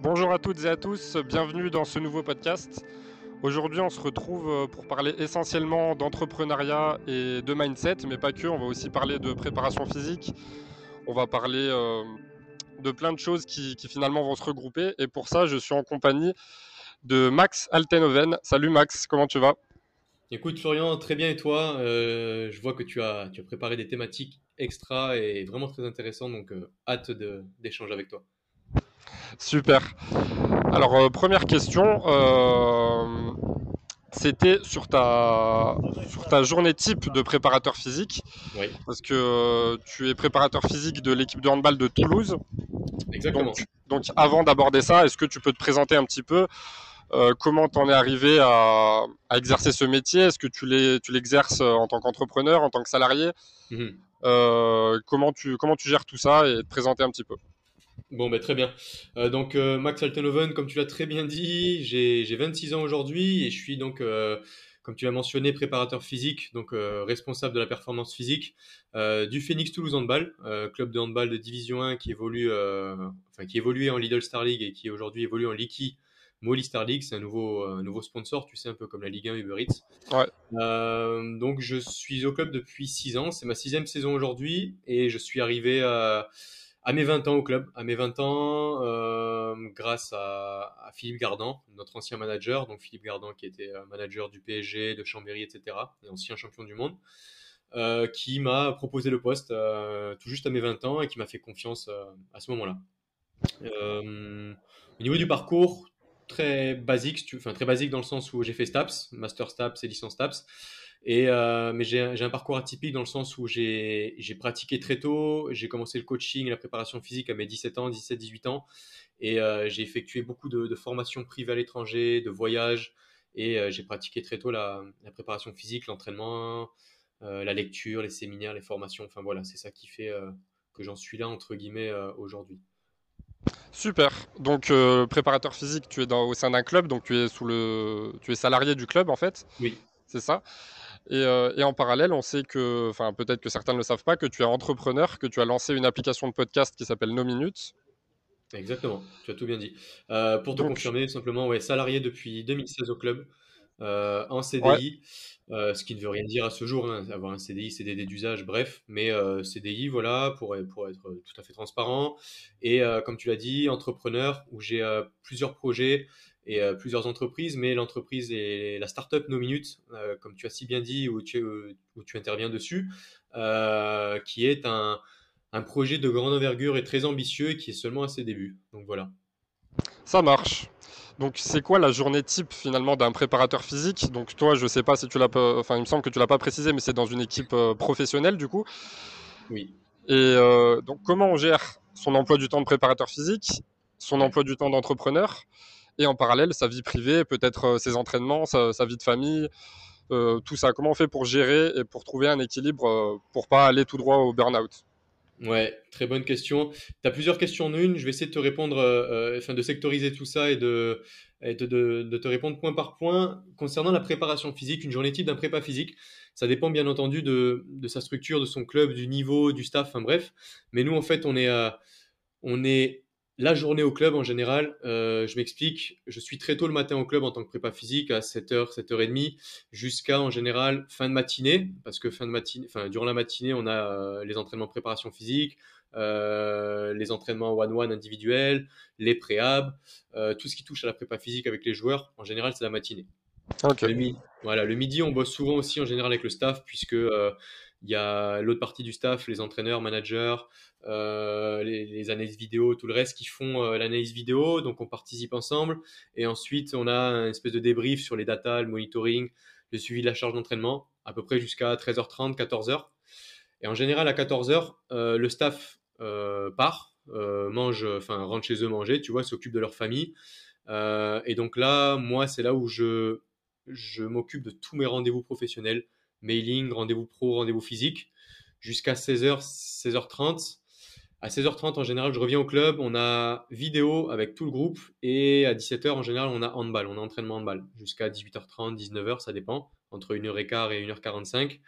Bonjour à toutes et à tous, bienvenue dans ce nouveau podcast. Aujourd'hui, on se retrouve euh, pour parler essentiellement d'entrepreneuriat et de mindset, mais pas que, on va aussi parler de préparation physique. On va parler euh, de plein de choses qui, finalement vont se regrouper. Et pour ça, je suis en compagnie de Max Altenhoven. Salut Max, comment tu vas? Écoute Florian, très bien et toi? Euh, Je vois que tu as, tu as préparé des thématiques extra et vraiment très intéressantes, donc hâte d'échanger avec toi. Super. Alors, euh, première question. Euh, c'était sur ta, sur ta journée type de préparateur physique. Oui. Parce que euh, tu es préparateur physique de l'équipe de handball de Toulouse. Exactement. Donc, avant d'aborder ça, est-ce que tu peux te présenter un petit peu comment tu en es arrivé à, exercer ce métier? Est-ce que tu l'exerces en tant qu'entrepreneur, en tant que salarié? Mhm. comment, tu, comment tu gères tout ça et te présenter un petit peu? Bon, ben, très bien. Euh, donc, euh, Max Altenhoven, comme tu l'as très bien dit, j'ai 26 ans aujourd'hui et je suis donc, euh, comme tu l'as mentionné, préparateur physique, donc responsable de la performance physique du Phoenix Toulouse Handball, club de handball de Division 1 qui évolue, enfin, qui évoluait en Lidl Star League et qui aujourd'hui évolue en Liki Molly Star League. C'est un nouveau, un nouveau sponsor, tu sais, un peu comme la Ligue 1 Uber Eats. Ouais. donc, je suis au club depuis 6 ans. C'est ma sixième saison aujourd'hui et je suis arrivé à à mes 20 ans au club, à mes 20 ans, euh, grâce à, Philippe Gardan, notre ancien manager, donc Philippe Gardan qui était euh, manager du PSG, de Chambéry, etc., et ancien champion du monde, euh, qui m'a proposé le poste tout juste à mes 20 ans et qui m'a fait confiance à ce moment-là. au niveau du parcours, très basique, enfin très basique dans le sens où j'ai fait STAPS, Master STAPS et licence STAPS. Et, euh, mais j'ai un parcours atypique dans le sens où j'ai pratiqué très tôt. J'ai commencé le coaching et la préparation physique à mes 17 ans, 17, 18 ans. Et euh, j'ai effectué beaucoup de, formations privées à l'étranger, de voyages. Et euh, j'ai pratiqué très tôt la, préparation physique, l'entraînement, la lecture, les séminaires, les formations. Enfin voilà, c'est ça qui fait que j'en suis là, entre guillemets, aujourd'hui. Super. Donc préparateur physique, tu es dans, au sein d'un club, donc tu es sous le, tu es salarié du club en fait. Oui. C'est ça. Euh, et, en parallèle, on sait que, enfin peut-être que certains ne le savent pas, que tu es entrepreneur, que tu as lancé une application de podcast qui s'appelle No Minutes. Exactement, tu as tout bien dit. Euh, pour te confirmer, simplement, ouais, salarié depuis 2016 au club, euh, en CDI, ce qui ne veut rien dire à ce jour, hein, avoir un CDI, CDD d'usage, bref, mais CDI, voilà, pour, pour être tout à fait transparent. Et comme tu l'as dit, entrepreneur, où j'ai plusieurs projets et euh, plusieurs entreprises, mais l'entreprise et la startup No Minutes, euh, comme tu as si bien dit, où tu, où tu interviens dessus, euh, qui est un, un, projet de grande envergure et très ambitieux et qui est seulement à ses débuts. Donc voilà. Ça marche. Donc c'est quoi la journée type finalement d'un préparateur physique? Donc toi, je sais pas si tu l'as, enfin il me semble que tu l'as pas précisé, mais c'est dans une équipe professionnelle du coup. Oui. Et donc comment on gère son emploi du temps de préparateur physique, son emploi du temps d'entrepreneur et en parallèle sa vie privée, peut-être euh, ses entraînements, sa, vie de famille, euh, tout ça. Comment on fait pour gérer et pour trouver un équilibre euh, pour pas aller tout droit au burn-out? Ouais, très bonne question. Tu as plusieurs questions en une. Je vais essayer de te répondre, enfin de sectoriser tout ça et, de, de, te répondre point par point. Concernant la préparation physique, une journée type d'un prépa physique, ça dépend bien entendu de, de, sa structure, de son club, du niveau, du staff, enfin bref. Mais nous, en fait, on est, on est la journée au club en général, euh, je m'explique, je suis très tôt le matin au club en tant que prépa physique à 7h, 7h30 jusqu'à en général fin de matinée parce que fin de matinée, enfin durant la matinée, on a euh, les entraînements de préparation physique, euh, les entraînements one-one individuels, les préabs, tout ce qui touche à la prépa physique avec les joueurs, en général, c'est la matinée. Le midi, voilà, le midi, on bosse souvent aussi en général avec le staff puisque il y a l'autre partie du staff, les entraîneurs, managers, euh, les, analyses vidéo, tout le reste qui font euh, l'analyse vidéo. Donc on participe ensemble. Et ensuite, on a une espèce de débrief sur les data, le monitoring, le suivi de la charge d'entraînement, à peu près jusqu'à 13h30, 14h. Et en général, à 14h, euh, le staff part, mange, enfin rentre chez eux manger, tu vois, s'occupe de leur famille. et donc là, moi, c'est là où je, je m'occupe de tous mes rendez-vous professionnels mailing, rendez-vous pro, rendez-vous physique, jusqu'à 16h, 16h30. À 16h30, en général, je reviens au club, on a vidéo avec tout le groupe, et à 17h, en général, on a handball, on a entraînement handball, jusqu'à 18h30, 19h, ça dépend, entre 1h15 et 1h45.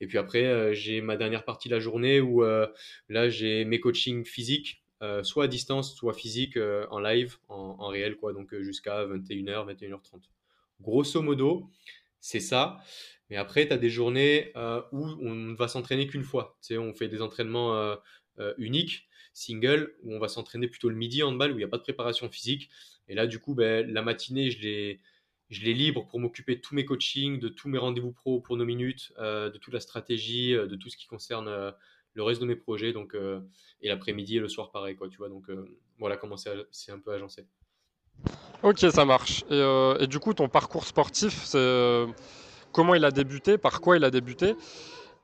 Et puis après, euh, j'ai ma dernière partie de la journée où euh, là, j'ai mes coachings physiques soit à distance, soit physique, en live, en, réel, quoi, donc jusqu'à 21h, 21h30. Grosso modo, c'est ça. Mais après, tu as des journées où on ne va s'entraîner qu'une fois. Tu sais, on fait des entraînements uniques, single, où on va s'entraîner plutôt le midi en balle, où il n'y a pas de préparation physique. Et là, du coup, ben, la matinée, je l'ai je l'ai libre pour m'occuper de tous mes coachings, de tous mes rendez-vous pro pour nos minutes, euh, de toute la stratégie, euh, de tout ce qui concerne euh, le reste de mes projets. Donc, et l'après-midi et le soir, pareil, quoi, tu vois. Donc, voilà comment c'est un peu agencé. Ok, ça marche. Et, et, du coup, ton parcours sportif, c'est comment il a débuté, par quoi il a débuté?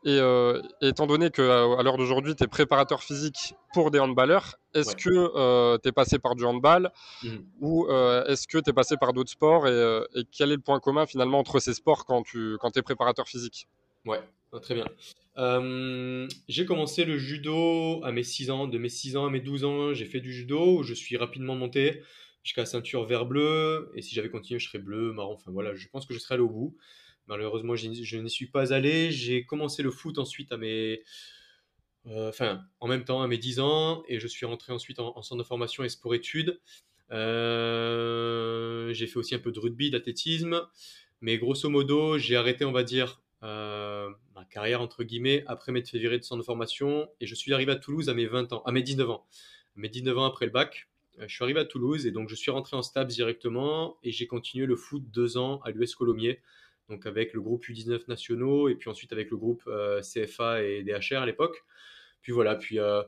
Et euh, étant donné qu'à à, l'heure d'aujourd'hui, tu es préparateur physique pour des handballeurs, est-ce que euh, tu es passé par du handball? Mmh. ou euh, est-ce que tu es passé par d'autres sports? Et, quel est le point commun finalement entre ces sports quand tu quand es préparateur physique? Ouais, ah, très bien. j'ai commencé le judo à mes 6 ans. De mes 6 ans à mes 12 ans, j'ai fait du judo où je suis rapidement monté jusqu'à ceinture vert bleu. Et si j'avais continué, je serais bleu, marron. Enfin voilà, je pense que je serais allé au bout. Malheureusement, je n'y suis pas allé. J'ai commencé le foot ensuite à mes. Euh, enfin, en même temps, à mes 10 ans, et je suis rentré ensuite en, centre de formation et sport-études. Euh, j'ai fait aussi un peu de rugby, d'athlétisme, mais grosso modo, j'ai arrêté, on va dire, euh, ma carrière entre guillemets après m'être fait virer de centre de formation, et je suis arrivé à Toulouse à mes 20 ans, à mes 19 ans, mes 19 ans après le bac. Je suis arrivé à Toulouse et donc je suis rentré en STAPS directement et j'ai continué le foot deux ans à l'US Colomiers donc avec le groupe U19 nationaux et puis ensuite avec le groupe euh, CFA et DHR à l'époque. Puis voilà, puis euh,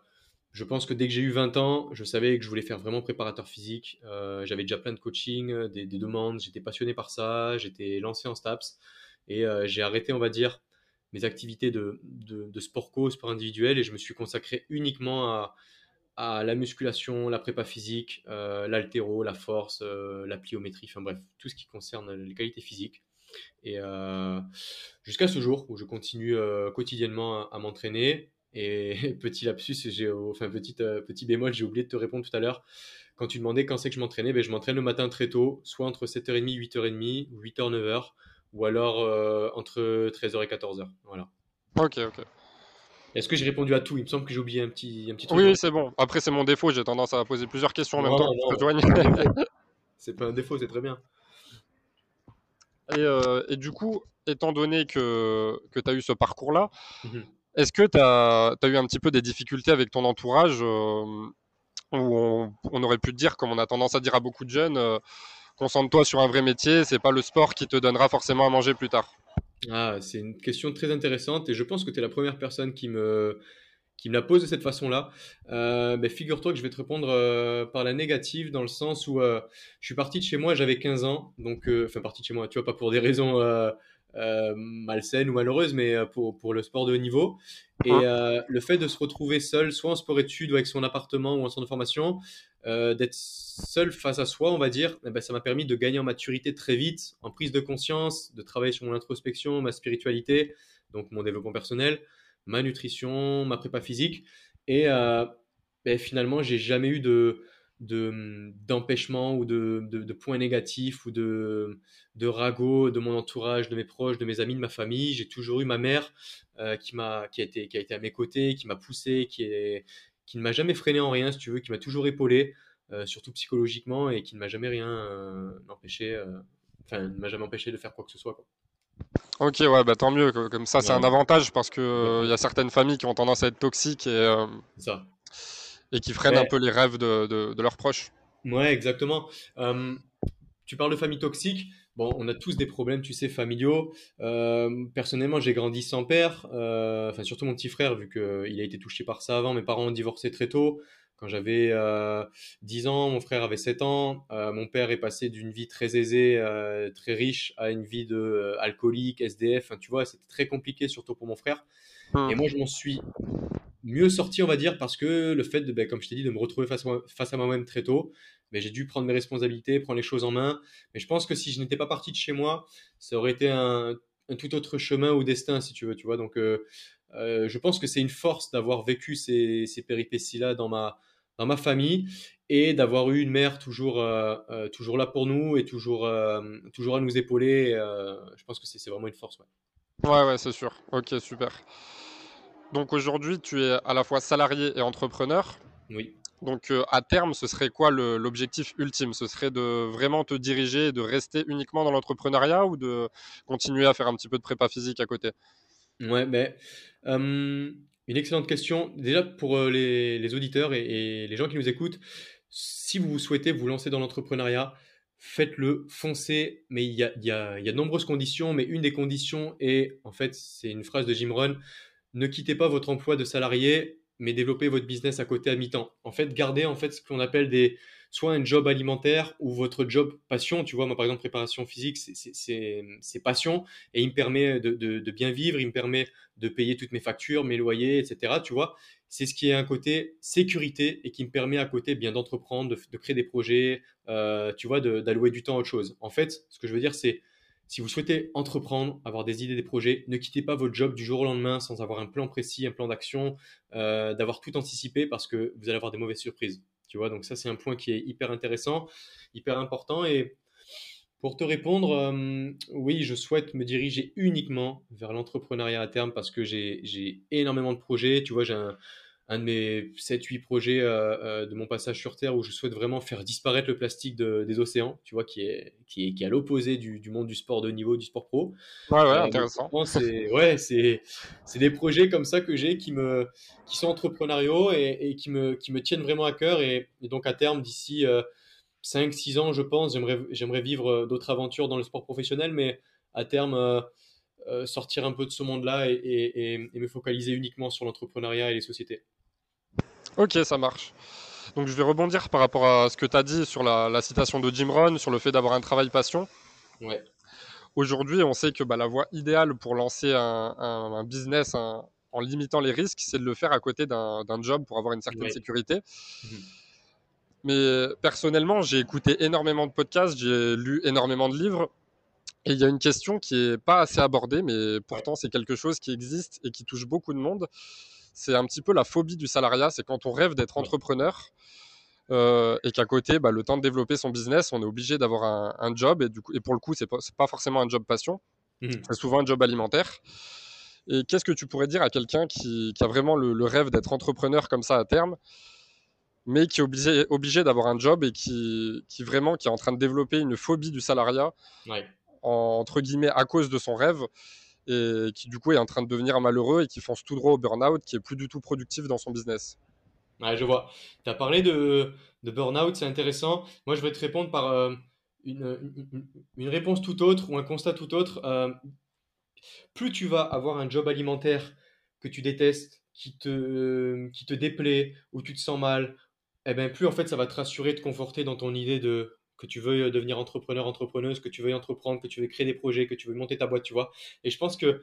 je pense que dès que j'ai eu 20 ans, je savais que je voulais faire vraiment préparateur physique. Euh, j'avais déjà plein de coaching, des, demandes, j'étais passionné par ça, j'étais lancé en STAPS et j'ai arrêté, on va dire, mes activités de, de, sport co, sport individuel et je me suis consacré uniquement à, à la musculation, la prépa physique, l'altéro, la force, la pliométrie, enfin bref, tout ce qui concerne les qualités physiques. Et euh, jusqu'à ce jour où je continue euh, quotidiennement à, m'entraîner. Et petit lapsus, j'ai, enfin petit, euh, petit bémol, j'ai oublié de te répondre tout à l'heure. Quand tu demandais quand c'est que je m'entraînais, ben, je m'entraîne le matin très tôt, soit entre 7h30, 8h30, 8h, 9h, ou alors entre 13h et 14h. Voilà. Ok, ok. Est-ce que j'ai répondu à tout? Il me semble que j'ai oublié un petit, un petit truc. Oui, c'est bon. Après, c'est mon défaut. J'ai tendance à poser plusieurs questions en même temps. c'est pas un défaut, c'est très bien. Euh, et, du coup, étant donné que, que tu as eu ce parcours-là, mhm. est-ce que tu as, eu un petit peu des difficultés avec ton entourage euh, où on, aurait pu te dire, comme on a tendance à dire à beaucoup de jeunes, euh, concentre-toi sur un vrai métier, c'est pas le sport qui te donnera forcément à manger plus tard? Ah, c'est une question très intéressante et je pense que tu es la première personne qui me, qui me la pose de cette façon-là, euh, ben, figure-toi que je vais te répondre euh, par la négative dans le sens où euh, je suis parti de chez moi, j'avais 15 ans, donc enfin parti de chez moi, tu vois, pas pour des raisons malsaines ou malheureuses, mais pour, pour le sport de haut niveau. Et ah. le fait de se retrouver seul, soit en sport-études ou avec son appartement ou en centre de formation, d'être seul face à soi, on va dire, eh ben, ça m'a permis de gagner en maturité très vite, en prise de conscience, de travailler sur mon introspection, ma spiritualité, donc mon développement personnel ma nutrition, ma prépa physique. Et euh, ben, finalement, j'ai jamais eu de d'empêchement ou de, de, points négatifs ou de, de ragots de mon entourage, de mes proches, de mes amis, de ma famille. J'ai toujours eu ma mère euh, qui, m'a, qui, a été, qui a été à mes côtés, qui m'a poussé, qui, est, qui ne m'a jamais freiné en rien, si tu veux, qui m'a toujours épaulé, euh, surtout psychologiquement, et qui ne m'a jamais rien empêché, enfin, ne m'a jamais empêché de faire quoi que ce soit. Quoi. Ok, ouais, bah tant mieux. Comme ça, c'est un avantage parce que il euh, y a certaines familles qui ont tendance à être toxiques et, euh, et qui freinent un peu les rêves de, de, leurs proches. Ouais, exactement. tu parles de famille toxique. Bon, on a tous des problèmes, tu sais, familiaux. personnellement, j'ai grandi sans père. Euh, enfin, surtout mon petit frère, vu qu'il a été touché par ça avant. Mes parents ont divorcé très tôt. Quand j'avais 10 euh, ans, mon frère avait 7 ans. Euh, mon père est passé d'une vie très aisée, euh, très riche, à une vie de alcoolique, SDF. tu vois, c'était très compliqué, surtout pour mon frère. Hum. Et moi, je m'en suis mieux sorti, on va dire, parce que le fait, de, ben, comme je t'ai dit, de me retrouver face à, face à moi-même très tôt, ben, j'ai dû prendre mes responsabilités, prendre les choses en main. Mais je pense que si je n'étais pas parti de chez moi, ça aurait été un, tout autre chemin ou destin, si tu veux. Tu vois, donc je pense que c'est une force d'avoir vécu ces, ces péripéties-là dans ma dans ma famille et d'avoir eu une mère toujours, euh, euh, toujours là pour nous et toujours, euh, toujours à nous épauler. je pense que c'est vraiment une force. Ouais, ouais, ouais c'est sûr. Ok, super. Donc aujourd'hui, tu es à la fois salarié et entrepreneur. Oui. Donc à terme, ce serait quoi l'objectif ultime? Ce serait de vraiment te diriger, de rester uniquement dans l'entrepreneuriat ou de continuer à faire un petit peu de prépa physique à côté? Ouais, mais une excellente question. Déjà pour les, auditeurs et, les gens qui nous écoutent, si vous souhaitez vous lancer dans l'entrepreneuriat, faites-le, foncez, mais il y a, y a, de nombreuses conditions, mais une des conditions est, en fait, c'est une phrase de Jim Rohn, ne quittez pas votre emploi de salarié mais développer votre business à côté à mi-temps. En fait, gardez en fait ce qu'on appelle des soit un job alimentaire ou votre job passion. Tu vois, moi par exemple préparation physique, c'est passion et il me permet de, bien vivre, il me permet de payer toutes mes factures, mes loyers, etc. Tu vois, c'est ce qui est un côté sécurité et qui me permet à côté bien d'entreprendre, de, créer des projets, euh, tu vois, d'allouer du temps à autre chose. En fait, ce que je veux dire, c'est si vous souhaitez entreprendre, avoir des idées, des projets, ne quittez pas votre job du jour au lendemain sans avoir un plan précis, un plan d'action, euh, d'avoir tout anticipé parce que vous allez avoir des mauvaises surprises. Tu vois, donc ça c'est un point qui est hyper intéressant, hyper important. Et pour te répondre, euh, oui, je souhaite me diriger uniquement vers l'entrepreneuriat à terme parce que j'ai énormément de projets. Tu vois, j'ai un, un de mes 7-8 projets euh, euh, de mon passage sur Terre où je souhaite vraiment faire disparaître le plastique des océans, tu vois, qui est, qui est, qui est à l'opposé du, monde du sport de niveau, du sport pro. Ouais, ouais, euh, intéressant. C'est ouais, c'est des projets comme ça que j'ai qui, me, qui sont entrepreneuriaux et, qui, me, qui me tiennent vraiment à cœur. Et, donc, à terme, d'ici 5-6 ans, je pense, j'aimerais vivre d'autres aventures dans le sport professionnel, mais à terme, sortir un peu de ce monde-là et, me focaliser uniquement sur l'entrepreneuriat et les sociétés. Ok, ça marche. Donc je vais rebondir par rapport à ce que tu as dit sur la, citation de Jim Rohn, sur le fait d'avoir un travail passion. Ouais. Aujourd'hui, on sait que bah, la voie idéale pour lancer un, business en limitant les risques, c'est de le faire à côté d'un job pour avoir une certaine sécurité. Mhm. Mais personnellement, j'ai écouté énormément de podcasts, j'ai lu énormément de livres. Et il y a une question qui n'est pas assez abordée, mais pourtant c'est quelque chose qui existe et qui touche beaucoup de monde c'est un petit peu la phobie du salariat. C'est quand on rêve d'être entrepreneur euh, et qu'à côté, bah, le temps de développer son business, on est obligé d'avoir un, job. Et, du coup, et pour le coup, c'est pas, pas forcément un job passion. Mmh. C'est souvent un job alimentaire. Et qu'est-ce que tu pourrais dire à quelqu'un qui, a vraiment le, rêve d'être entrepreneur comme ça à terme, mais qui est obligé, obligé d'avoir un job et qui, qui, vraiment qui est en train de développer une phobie du salariat, entre guillemets, à cause de son rêve et qui du coup est en train de devenir malheureux et qui fonce tout droit au burn-out, qui est plus du tout productif dans son business. Ouais, je vois. Tu as parlé de, de burn-out, c'est intéressant. Moi, je vais te répondre par euh, une, une, réponse tout autre ou un constat tout autre. Euh, plus tu vas avoir un job alimentaire que tu détestes, qui te, qui te déplaît, ou tu te sens mal, eh ben, plus en fait ça va te rassurer, te conforter dans ton idée de que tu veux euh, devenir entrepreneur, entrepreneuse, que tu veux entreprendre, que tu veux créer des projets, que tu veux monter ta boîte, tu vois. Et je pense que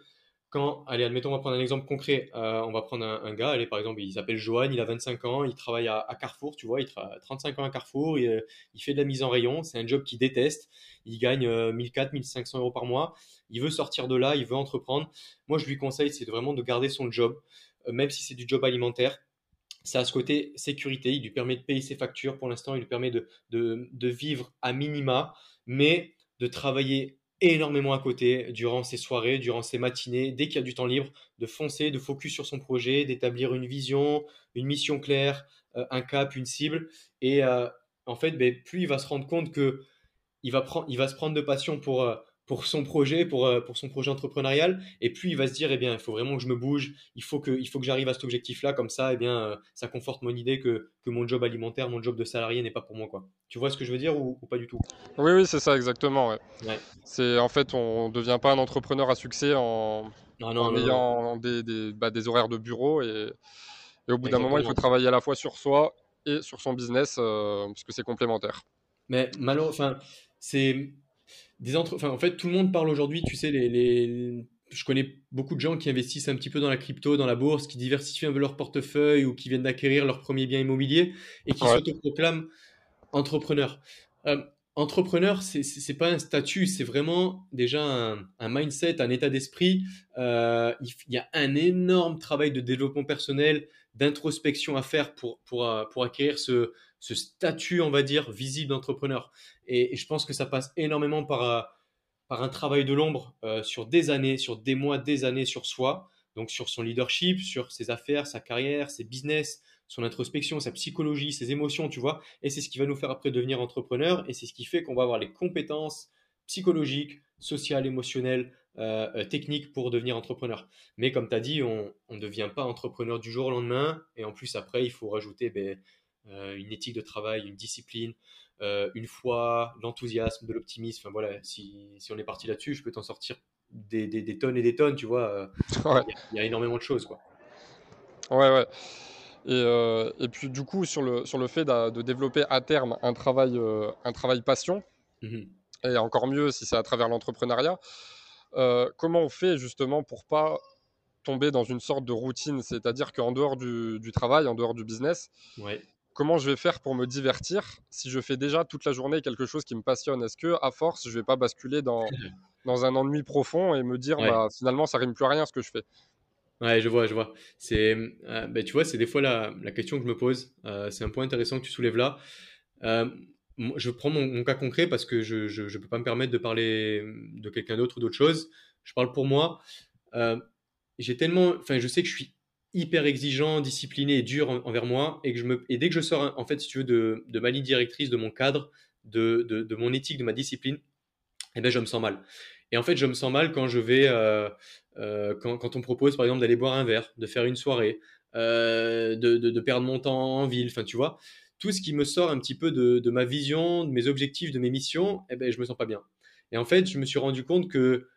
quand, allez, admettons, on va prendre un exemple concret. Euh, on va prendre un, gars, allez, par exemple, il s'appelle Johan, il a 25 ans, il travaille à, Carrefour, tu vois, il a 35 ans à Carrefour, il, il fait de la mise en rayon, c'est un job qu'il déteste, il gagne 1400, euh, 1500 euros par mois, il veut sortir de là, il veut entreprendre. Moi, je lui conseille, c'est vraiment de garder son job, même si c'est du job alimentaire, ça a ce côté sécurité, il lui permet de payer ses factures pour l'instant, il lui permet de, de, vivre à minima, mais de travailler énormément à côté durant ses soirées, durant ses matinées, dès qu'il y a du temps libre, de foncer, de focus sur son projet, d'établir une vision, une mission claire, euh, un cap, une cible. Et euh, en fait, ben, plus il va se rendre compte que il va, prendre, il va se prendre de passion pour, euh, pour son projet, pour, euh, pour son projet entrepreneurial. Et puis, il va se dire, eh bien, il faut vraiment que je me bouge, il faut que, il faut que j'arrive à cet objectif-là, comme ça, eh bien, euh, ça conforte mon idée que, que mon job alimentaire, mon job de salarié n'est pas pour moi. Quoi. Tu vois ce que je veux dire ou, pas du tout? Oui, oui, c'est ça, exactement. Ouais. C'est, en fait, on ne devient pas un entrepreneur à succès en, en ayant Des, des, bah, des, horaires de bureau. Et, et au bout d'un moment, il faut travailler à la fois sur soi et sur son business, euh, parce que c'est complémentaire. Mais malheureusement, c'est des enfin, en fait, tout le monde parle aujourd'hui, tu sais, les, les, je connais beaucoup de gens qui investissent un petit peu dans la crypto, dans la bourse, qui diversifient un peu leur portefeuille ou qui viennent d'acquérir leur premier bien immobilier et qui ouais. s'autoproclament entrepreneurs. Euh, entrepreneur, c'est n'est pas un statut, c'est vraiment déjà un, un, mindset, un état d'esprit. Euh, il, y a un énorme travail de développement personnel, d'introspection à faire pour, pour, euh, pour acquérir ce, ce statut, on va dire, visible d'entrepreneur. Et, je pense que ça passe énormément par, euh, par un travail de l'ombre euh, sur des années, sur des mois, des années sur soi, donc sur son leadership, sur ses affaires, sa carrière, ses business, son introspection, sa psychologie, ses émotions, tu vois. Et c'est ce qui va nous faire après devenir entrepreneur. Et c'est ce qui fait qu'on va avoir les compétences psychologiques, sociales, émotionnelles, euh, techniques pour devenir entrepreneur. Mais comme tu as dit, on ne devient pas entrepreneur du jour au lendemain. Et en plus, après, il faut rajouter ben, une éthique de travail, une discipline, une foi, l'enthousiasme, de l'optimisme. Enfin voilà, si, si on est parti là-dessus, je peux t'en sortir des, des, des, tonnes et des tonnes, tu vois. Il y, a énormément de choses, quoi. Ouais, ouais. Et, et, puis du coup, sur le, sur le fait de, de développer à terme un travail, un travail passion, mmh et encore mieux si c'est à travers l'entrepreneuriat, euh, comment on fait justement pour pas tomber dans une sorte de routine? C'est-à-dire qu'en dehors du, travail, en dehors du business, comment je vais faire pour me divertir si je fais déjà toute la journée quelque chose qui me passionne? Est-ce que à force, je vais pas basculer dans, dans un ennui profond et me dire bah, finalement ça rime plus à rien ce que je fais? Ouais, je vois, je vois. C'est, euh, ben, tu vois, c'est des fois la, la, question que je me pose. Euh, c'est un point intéressant que tu soulèves là je prends mon, cas concret parce que je ne peux pas me permettre de parler de quelqu'un d'autre ou d'autre chose. Je parle pour moi. Euh, j'ai tellement, enfin, je sais que je suis hyper exigeant, discipliné et dur envers moi et que je me, et dès que je sors, en fait, si tu veux, de, de ma ligne directrice, de mon cadre, de, de, mon éthique, de ma discipline, eh ben, je me sens mal. Et en fait, je me sens mal quand je vais, euh, euh, quand, quand, on propose, par exemple, d'aller boire un verre, de faire une soirée, de, de, perdre mon temps en ville, enfin, tu vois tout ce qui me sort un petit peu de, ma vision, de mes objectifs, de mes missions, eh ben, je me sens pas bien. Et en fait, je me suis rendu compte que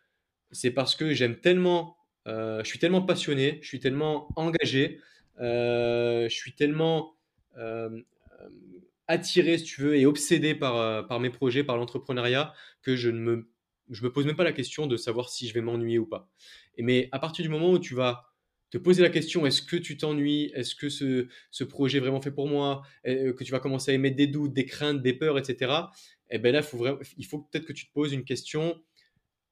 c'est parce que j'aime tellement, euh, je suis tellement passionné, je suis tellement engagé, euh, je suis tellement euh, attiré, si tu veux, et obsédé par, par mes projets, par l'entrepreneuriat, que je ne me, je me pose même pas la question de savoir si je vais m'ennuyer ou pas. Mais à partir du moment où tu vas te poser la question est-ce que tu t'ennuies? Est-ce que ce, ce, projet est vraiment fait pour moi? Euh, Que tu vas commencer à émettre des doutes, des craintes, des peurs, etc. Et eh bien là, il faut peut-être que tu te poses une question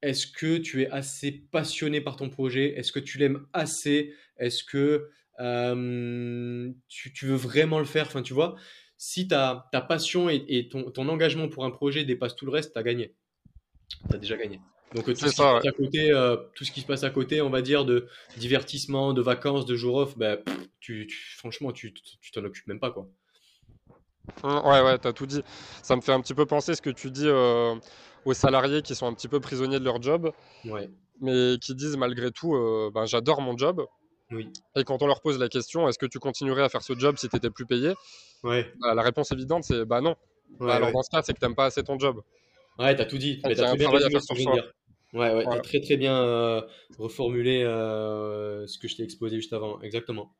est-ce que tu es assez passionné par ton projet? Est-ce que tu l'aimes assez? Est-ce que euh, tu, tu, veux vraiment le faire? Enfin, tu vois, si ta, ta passion et, et ton, ton, engagement pour un projet dépasse tout le reste, tu as gagné. Tu as déjà gagné. Donc euh, tout ce, ça, à côté, euh, tout ce qui se passe à côté, on va dire, de divertissement, de vacances, de jours off, bah, tu, franchement, tu t'en occupes même pas. quoi. Mmh, ouais, ouais, t'as tout dit. Ça me fait un petit peu penser ce que tu dis euh, aux salariés qui sont un petit peu prisonniers de leur job, ouais. mais qui disent malgré tout, ben, j'adore mon job. Oui. Et quand on leur pose la question, est-ce que tu continuerais à faire ce job si tu étais plus payé ouais. Bah, la réponse évidente, c'est bah non. Bah, alors dans ce cas, c'est que t'aimes pas assez ton job. Ouais, t'as tout dit. T'as bien résumé ce que Ouais, ouais, as très très bien euh, reformulé euh, ce que je t'ai exposé juste avant, exactement.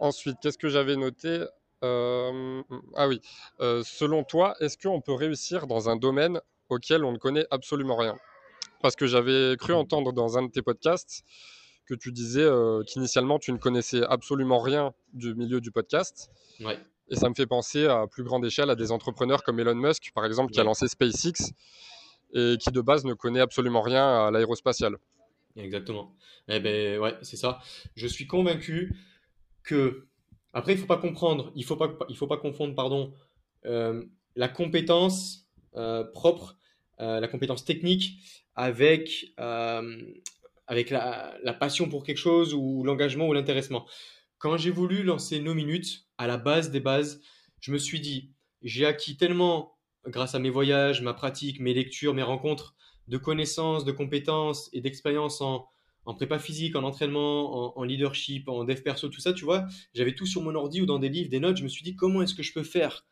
Ensuite, qu'est-ce que j'avais noté? Euh, Ah oui, selon toi, est-ce qu'on peut réussir dans un domaine auquel on ne connaît absolument rien? Parce que j'avais cru mmh. entendre dans un de tes podcasts que tu disais qu'initialement tu ne connaissais absolument rien du milieu du podcast. Ouais. Et ça me fait penser à plus grande échelle à des entrepreneurs comme Elon Musk, par exemple, qui a lancé SpaceX et qui de base ne connaît absolument rien à l'aérospatial. Exactement. Eh ben ouais, c'est ça. Je suis convaincu que après il faut pas comprendre, il faut pas il faut pas confondre pardon euh, la compétence euh, propre, euh, la compétence technique avec avec la, la, passion pour quelque chose ou l'engagement ou l'intéressement. Quand j'ai voulu lancer nos minutes à la base des bases, je me suis dit j'ai acquis tellement grâce à mes voyages, ma pratique, mes lectures, mes rencontres, de connaissances, de compétences et d'expériences en, prépa physique, en entraînement, en, leadership, en dev perso, tout ça, tu vois, j'avais tout sur mon ordi ou dans des livres, des notes. Je me suis dit comment est-ce que je peux faire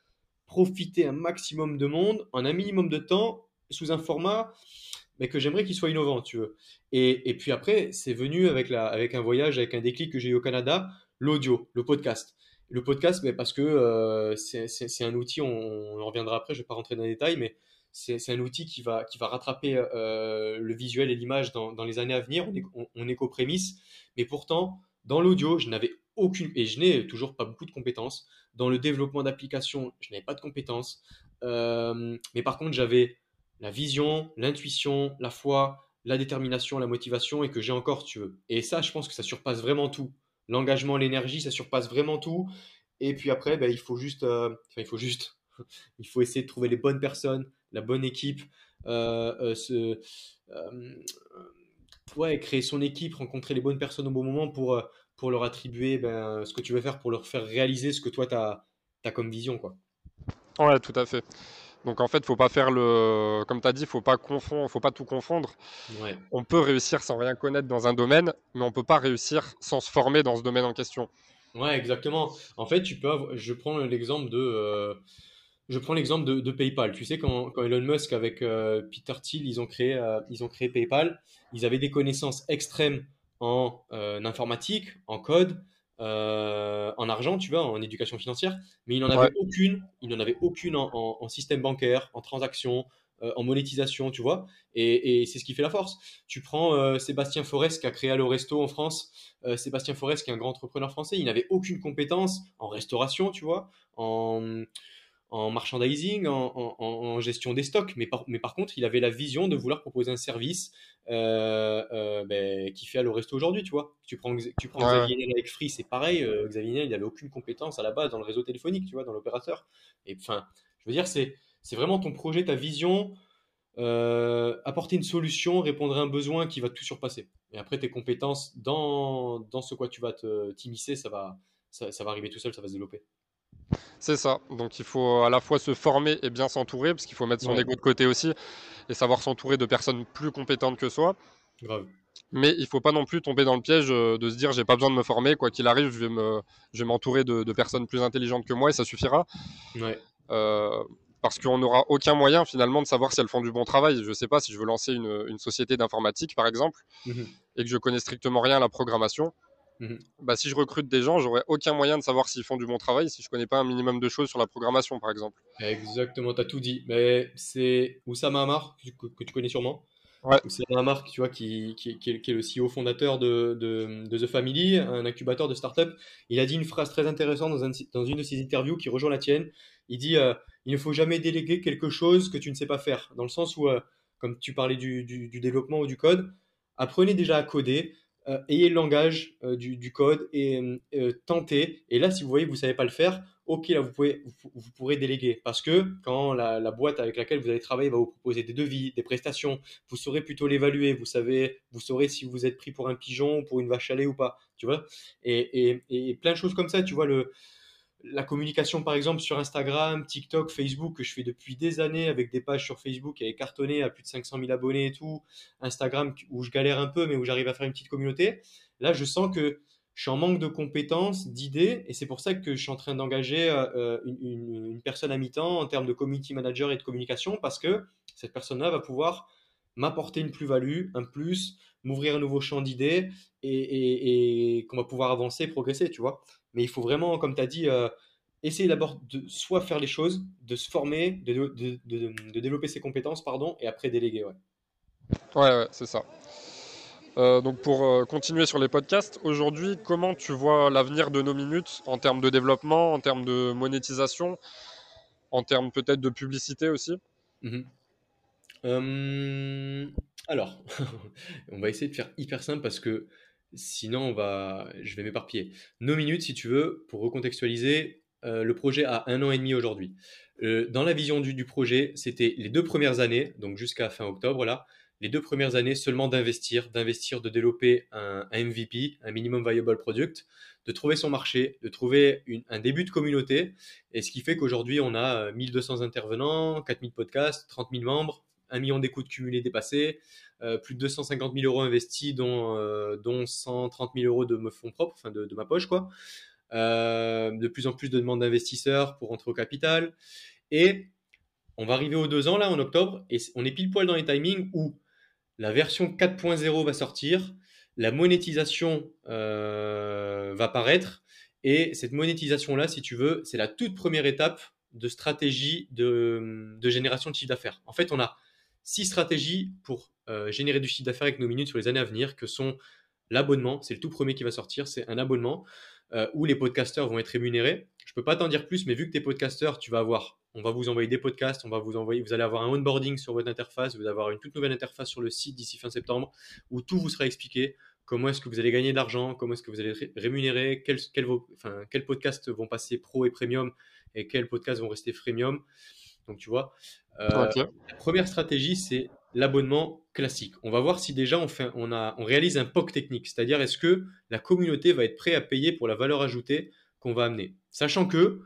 profiter un maximum de monde en un minimum de temps sous un format mais que j'aimerais qu'il soit innovant, tu veux. Et, puis après, c'est venu avec, la, avec un voyage, avec un déclic que j'ai eu au Canada, l'audio, le podcast. Le podcast, mais parce que euh, c'est un outil, on, en reviendra après, je ne vais pas rentrer dans les détails, mais c'est un outil qui va, qui va rattraper euh, le visuel et l'image dans, dans, les années à venir. On est, on, est qu'aux mais pourtant, dans l'audio, je n'avais aucune, et je n'ai toujours pas beaucoup de compétences. Dans le développement d'applications, je n'avais pas de compétences. Euh, mais par contre, j'avais la vision, l'intuition, la foi, la détermination, la motivation, et que j'ai encore, tu veux. Et ça, je pense que ça surpasse vraiment tout l'engagement, l'énergie, ça surpasse vraiment tout. Et puis après, ben, il faut juste, euh, il faut juste, il faut essayer de trouver les bonnes personnes, la bonne équipe, euh, euh, ouais, créer son équipe, rencontrer les bonnes personnes au bon moment pour, pour leur attribuer ben, ce que tu veux faire, pour leur faire réaliser ce que toi, tu as, as, comme vision. Quoi. Ouais, tout à fait. Donc en fait, faut pas faire le, comme tu as dit, faut pas confondre, faut pas tout confondre. On peut réussir sans rien connaître dans un domaine, mais on peut pas réussir sans se former dans ce domaine en question. Ouais, exactement. En fait, tu peux, je prends l'exemple de, euh, je prends l'exemple de, PayPal. Tu sais quand, quand Elon Musk avec euh, Peter Thiel, ils ont créé, euh, ils ont créé PayPal, ils avaient des connaissances extrêmes en informatique, en code, euh, en argent, tu vois, en éducation financière, mais il n'en avait aucune, il n'en avait aucune en, système bancaire, en transaction, euh, en monétisation, tu vois, et, c'est ce qui fait la force. Tu prends euh, Sébastien Forest qui a créé Allo Resto en France, Sébastien Forest qui est un grand entrepreneur français, il n'avait aucune compétence en restauration, tu vois, en, en merchandising, en, gestion des stocks, mais par, mais par contre, il avait la vision de vouloir proposer un service euh, euh, ben, qui fait à resto aujourd'hui, tu vois. Tu prends, tu prends Xavier Niel avec Free, c'est pareil. Euh, Xavier Niel, il n'avait aucune compétence à la base dans le réseau téléphonique, tu vois, dans l'opérateur. Et enfin, je veux dire, c'est, c'est vraiment ton projet, ta vision, apporter une solution, répondre à un besoin qui va tout surpasser. Et après, tes compétences dans, dans ce quoi tu vas te, t'immiscer, ça va, ça, ça va arriver tout seul, ça va se développer. C'est ça. Donc il faut à la fois se former et bien s'entourer, parce qu'il faut mettre son ego de côté aussi et savoir s'entourer de personnes plus compétentes que soi. Grave. Mais il faut pas non plus tomber dans le piège euh, de se dire j'ai pas besoin de me former, quoi qu'il arrive, je vais me, je vais m'entourer de, personnes plus intelligentes que moi et ça suffira. Ouais. Euh, parce qu'on n'aura aucun moyen finalement de savoir si elles font du bon travail. Je sais pas si je veux lancer une, société d'informatique par exemple mhm. et que je connais strictement rien à la programmation. Mhm. Bah, si je recrute des gens, j'aurais aucun moyen de savoir s'ils font du bon travail si je connais pas un minimum de choses sur la programmation, par exemple. Exactement, tu as tout dit. Mais c'est Oussama Hamar, que, tu connais sûrement. Ouais. Oussama Hamar, tu vois, qui, qui, qui, est, le CEO fondateur de, de, The Family, un incubateur de start-up. Il a dit une phrase très intéressante dans, dans une de ses interviews qui rejoint la tienne. Il dit euh, Il ne faut jamais déléguer quelque chose que tu ne sais pas faire. Dans le sens où, euh, comme tu parlais du, du, du développement ou du code, apprenez déjà à coder euh, ayez le langage euh, du, code et euh, tentez. Et là, si vous voyez que vous ne savez pas le faire, ok, là, vous, pouvez, vous, pourrez déléguer. Parce que quand la, boîte avec laquelle vous allez travailler va vous proposer des devis, des prestations, vous saurez plutôt l'évaluer. Vous savez, vous saurez si vous êtes pris pour un pigeon, pour une vache à lait ou pas. Tu vois et, et, et, plein de choses comme ça. Tu vois, le, la communication, par exemple, sur Instagram, TikTok, Facebook, que je fais depuis des années avec des pages sur Facebook qui avaient cartonné à plus de 500 000 abonnés et tout. Instagram, où je galère un peu, mais où j'arrive à faire une petite communauté. Là, je sens que je suis en manque de compétences, d'idées, et c'est pour ça que je suis en train d'engager euh, une, personne à mi-temps en termes de community manager et de communication, parce que cette personne-là va pouvoir m'apporter une plus-value, un plus, m'ouvrir un nouveau champ d'idées, et, et qu'on va pouvoir avancer, progresser, tu vois. Mais il faut vraiment, comme tu as dit, euh, essayer d'abord de soit faire les choses, de se former, de, de, de, développer ses compétences, pardon, et après déléguer. Ouais, ouais, c'est ça. Euh, donc pour euh, continuer sur les podcasts, aujourd'hui, comment tu vois l'avenir de nos minutes en termes de développement, en termes de monétisation, en termes peut-être de publicité aussi? Mhm. Alors, on va essayer de faire hyper simple parce que Sinon, on va, je vais m'éparpiller. Nos minutes, si tu veux, pour recontextualiser, euh, le projet a un an et demi aujourd'hui. Euh, dans la vision du, projet, c'était les deux premières années, donc jusqu'à fin octobre là, les deux premières années seulement d'investir, d'investir, de développer un, MVP, un minimum viable product, de trouver son marché, de trouver un début de communauté. Et ce qui fait qu'aujourd'hui, on a 1200 euh, intervenants, 4000 podcasts, 30 000 membres, un million d'écoutes cumulées dépassées, euh, plus de 250 000 euros investis, dont, euh, dont 130 000 euros de fonds propres, enfin de, ma poche, quoi. Euh, de plus en plus de demandes d'investisseurs pour rentrer au capital. Et on va arriver aux deux ans, là, en octobre, et on est pile poil dans les timings où la version 4.0 va sortir, la monétisation va apparaître, et cette monétisation-là, si tu veux, c'est la toute première étape de stratégie de, de génération de chiffre d'affaires. En fait, on a six stratégies pour euh, générer du chiffre d'affaires avec nos minutes sur les années à venir, que sont l'abonnement, c'est le tout premier qui va sortir, c'est un abonnement euh, où les podcasteurs vont être rémunérés. Je peux pas t'en dire plus, mais vu que tu es podcasteur, tu vas avoir, on va vous envoyer des podcasts, on va vous envoyer, vous allez avoir un onboarding sur votre interface, vous allez avoir une toute nouvelle interface sur le site d'ici fin septembre, où tout vous sera expliqué. Comment est-ce que vous allez gagner de l'argent? Comment est-ce que vous allez rémunérer quels, enfin, quels podcasts vont passer pro et premium? Et quels podcasts vont rester freemium? Donc, tu vois, euh, la première stratégie, c'est l'abonnement classique. On va voir si déjà on, fait, on, a, on réalise un POC technique, c'est-à-dire est-ce que la communauté va être prête à payer pour la valeur ajoutée qu'on va amener? Sachant que